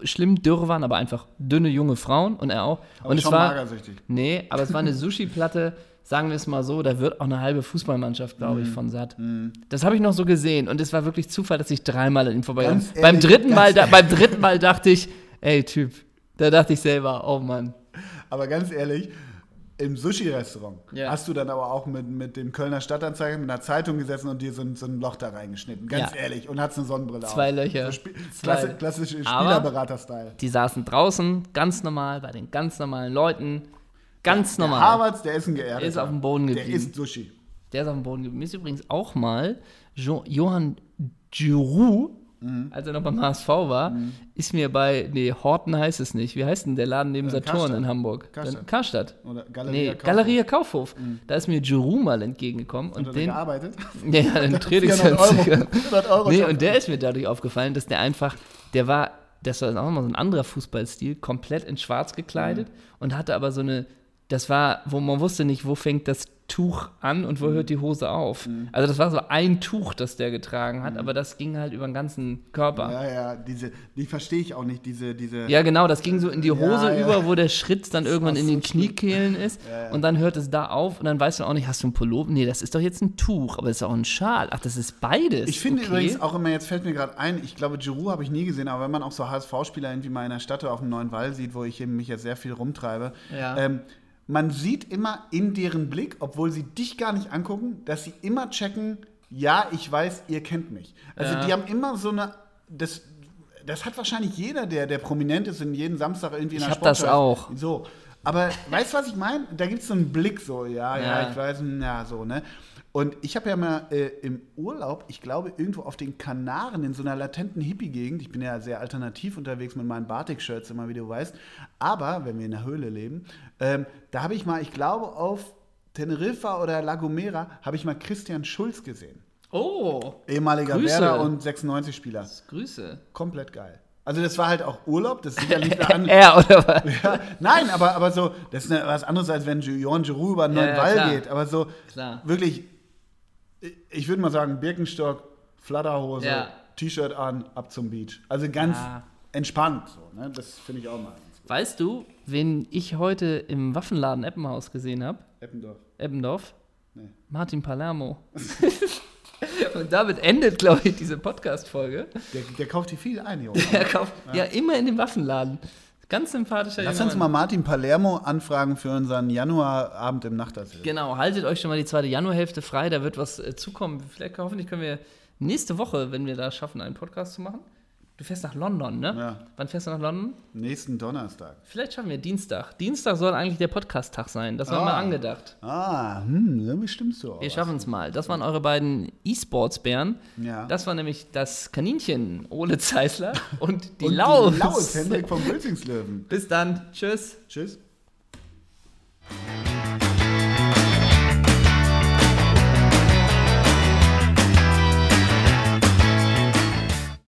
schlimm dürr waren, aber einfach dünne junge Frauen und er auch. Aber und es schon war magersüchtig. Nee, aber es war eine [LAUGHS] Sushi-Platte, sagen wir es mal so, da wird auch eine halbe Fußballmannschaft, glaube Mhm. ich, von satt. Das habe ich noch so gesehen und es war wirklich Zufall, dass ich dreimal an ihm vorbeigegangen bin. Beim dritten, Mal, da, beim dritten Mal dachte ich, ey Typ, da dachte ich selber, oh Mann. Aber ganz ehrlich, im Sushi-Restaurant Ja. hast du dann aber auch mit, mit dem Kölner Stadtanzeiger, mit einer Zeitung gesessen und dir so ein, so ein Loch da reingeschnitten. Ganz Ja. ehrlich. Und hast eine Sonnenbrille Zwei auf. Löcher. So Zwei. Klassi klassische Aber- Spielerberater-Style. Die saßen draußen, ganz normal, bei den ganz normalen Leuten, ganz Der normal. Harvards, der ist ein geerdeter. Der ist auf dem Boden Der geblieben. isst Sushi. Der ist auf dem Boden geblieben. Mir ist übrigens auch mal jo Johann Giroud, Mhm. als er noch beim HSV war, ist mir bei, nee, Horten heißt es nicht. Wie heißt denn der Laden neben Äh, Saturn Karstadt. in Hamburg? Karstadt. Dann- Karstadt. Oder Galeria Nee, Kaufhof. Galeria Kaufhof. Da ist mir Giroud mal entgegengekommen Hat und er den, gearbeitet? [LAUGHS] ja, ja, den [LAUGHS] 400 Euro. Trainingsanzug. 400 Euro Nee, und der ist mir dadurch aufgefallen, dass der einfach, der war, das war auch mal so ein anderer Fußballstil, komplett in schwarz gekleidet und hatte aber so eine, das war, wo man wusste nicht, wo fängt das Tuch an und wo hört die Hose auf. Also das war so ein Tuch, das der getragen hat, aber das ging halt über den ganzen Körper. Ja. Ja, ja, diese, die verstehe ich auch nicht, diese, diese. genau, das ging so in die Hose Ja, ja. über, wo der Schritt dann irgendwann war in so den Kniekehlen [LAUGHS] ist Ja, ja. und dann hört es da auf und dann weißt du auch nicht, hast du einen Pullover? Nee, das ist doch jetzt ein Tuch, aber das ist auch ein Schal. Ach, das ist beides. Ich finde okay. übrigens auch immer, jetzt fällt mir gerade ein, ich glaube, Giroud habe ich nie gesehen, aber wenn man auch so HSV-Spieler irgendwie mal in der Stadt oder auf dem neuen Wall sieht, wo ich eben mich jetzt sehr viel rumtreibe, Ja. ähm, man sieht immer in deren Blick, obwohl sie dich gar nicht angucken, dass sie immer checken, ja, ich weiß, ihr kennt mich. Also Ja. die haben immer so eine, das, das hat wahrscheinlich jeder, der, der prominent ist, in jeden Samstag irgendwie in Ich einer hab das auch. So. Aber weißt du, was ich meine? Da gibt es so einen Blick so, ja, ja, Ja. ich weiß, hm, ja, so, ne? Und ich habe ja mal äh, im Urlaub, ich glaube, irgendwo auf den Kanaren in so einer latenten Hippie-Gegend, ich bin ja sehr alternativ unterwegs mit meinen Batik-Shirts immer, wie du weißt, aber wenn wir in der Höhle leben, ähm, da habe ich mal, ich glaube, auf Teneriffa oder La Gomera, habe ich mal Christian Schulz gesehen. Oh, Ehemaliger Grüße. Werder und 96-Spieler. Grüße. Komplett geil. Also das war halt auch Urlaub, das ist sicherlich eine andere, Er oder was? [LAUGHS] ja, nein, aber, aber so, das ist was anderes, als wenn Johan Giroud über einen Ja, neuen ja, Ball klar. geht. Aber so Klar. wirklich, ich würde mal sagen, Birkenstock, Flatterhose, Ja. T-Shirt an, ab zum Beach. Also ganz Ja. entspannt. So, ne? Das finde ich auch mal. Weißt du, wen ich heute im Waffenladen Eppenhaus gesehen habe? Eppendorf. Eppendorf? Nee. Martin Palermo. [LAUGHS] Und damit endet, glaube ich, diese Podcast-Folge. Der, der kauft hier viel ein, [LAUGHS] Junge. Er kauft ja. immer in dem Waffenladen. Ganz sympathischer Lass uns mal. Martin Palermo anfragen für unseren Januarabend im Nachtasyl. Genau, haltet euch schon mal die zweite Januarhälfte frei, da wird was äh, zukommen. Vielleicht hoffentlich können wir nächste Woche, wenn wir da schaffen, einen Podcast zu machen. Du fährst nach London, ne? Ja. Wann fährst du nach London? Nächsten Donnerstag. Vielleicht schaffen wir Dienstag. Dienstag soll eigentlich der Podcast-Tag sein. Das war Ah. mal angedacht. Ah, hm, so bestimmst du auch. Wir schaffen es mal. Das waren eure beiden E-Sports-Bären. Ja. Das war nämlich das Kaninchen Ole Zeisler [LAUGHS] und die Und Laus. Die Laus, Hendrik vom Bülzingslöwen. Bis dann. Tschüss. Tschüss.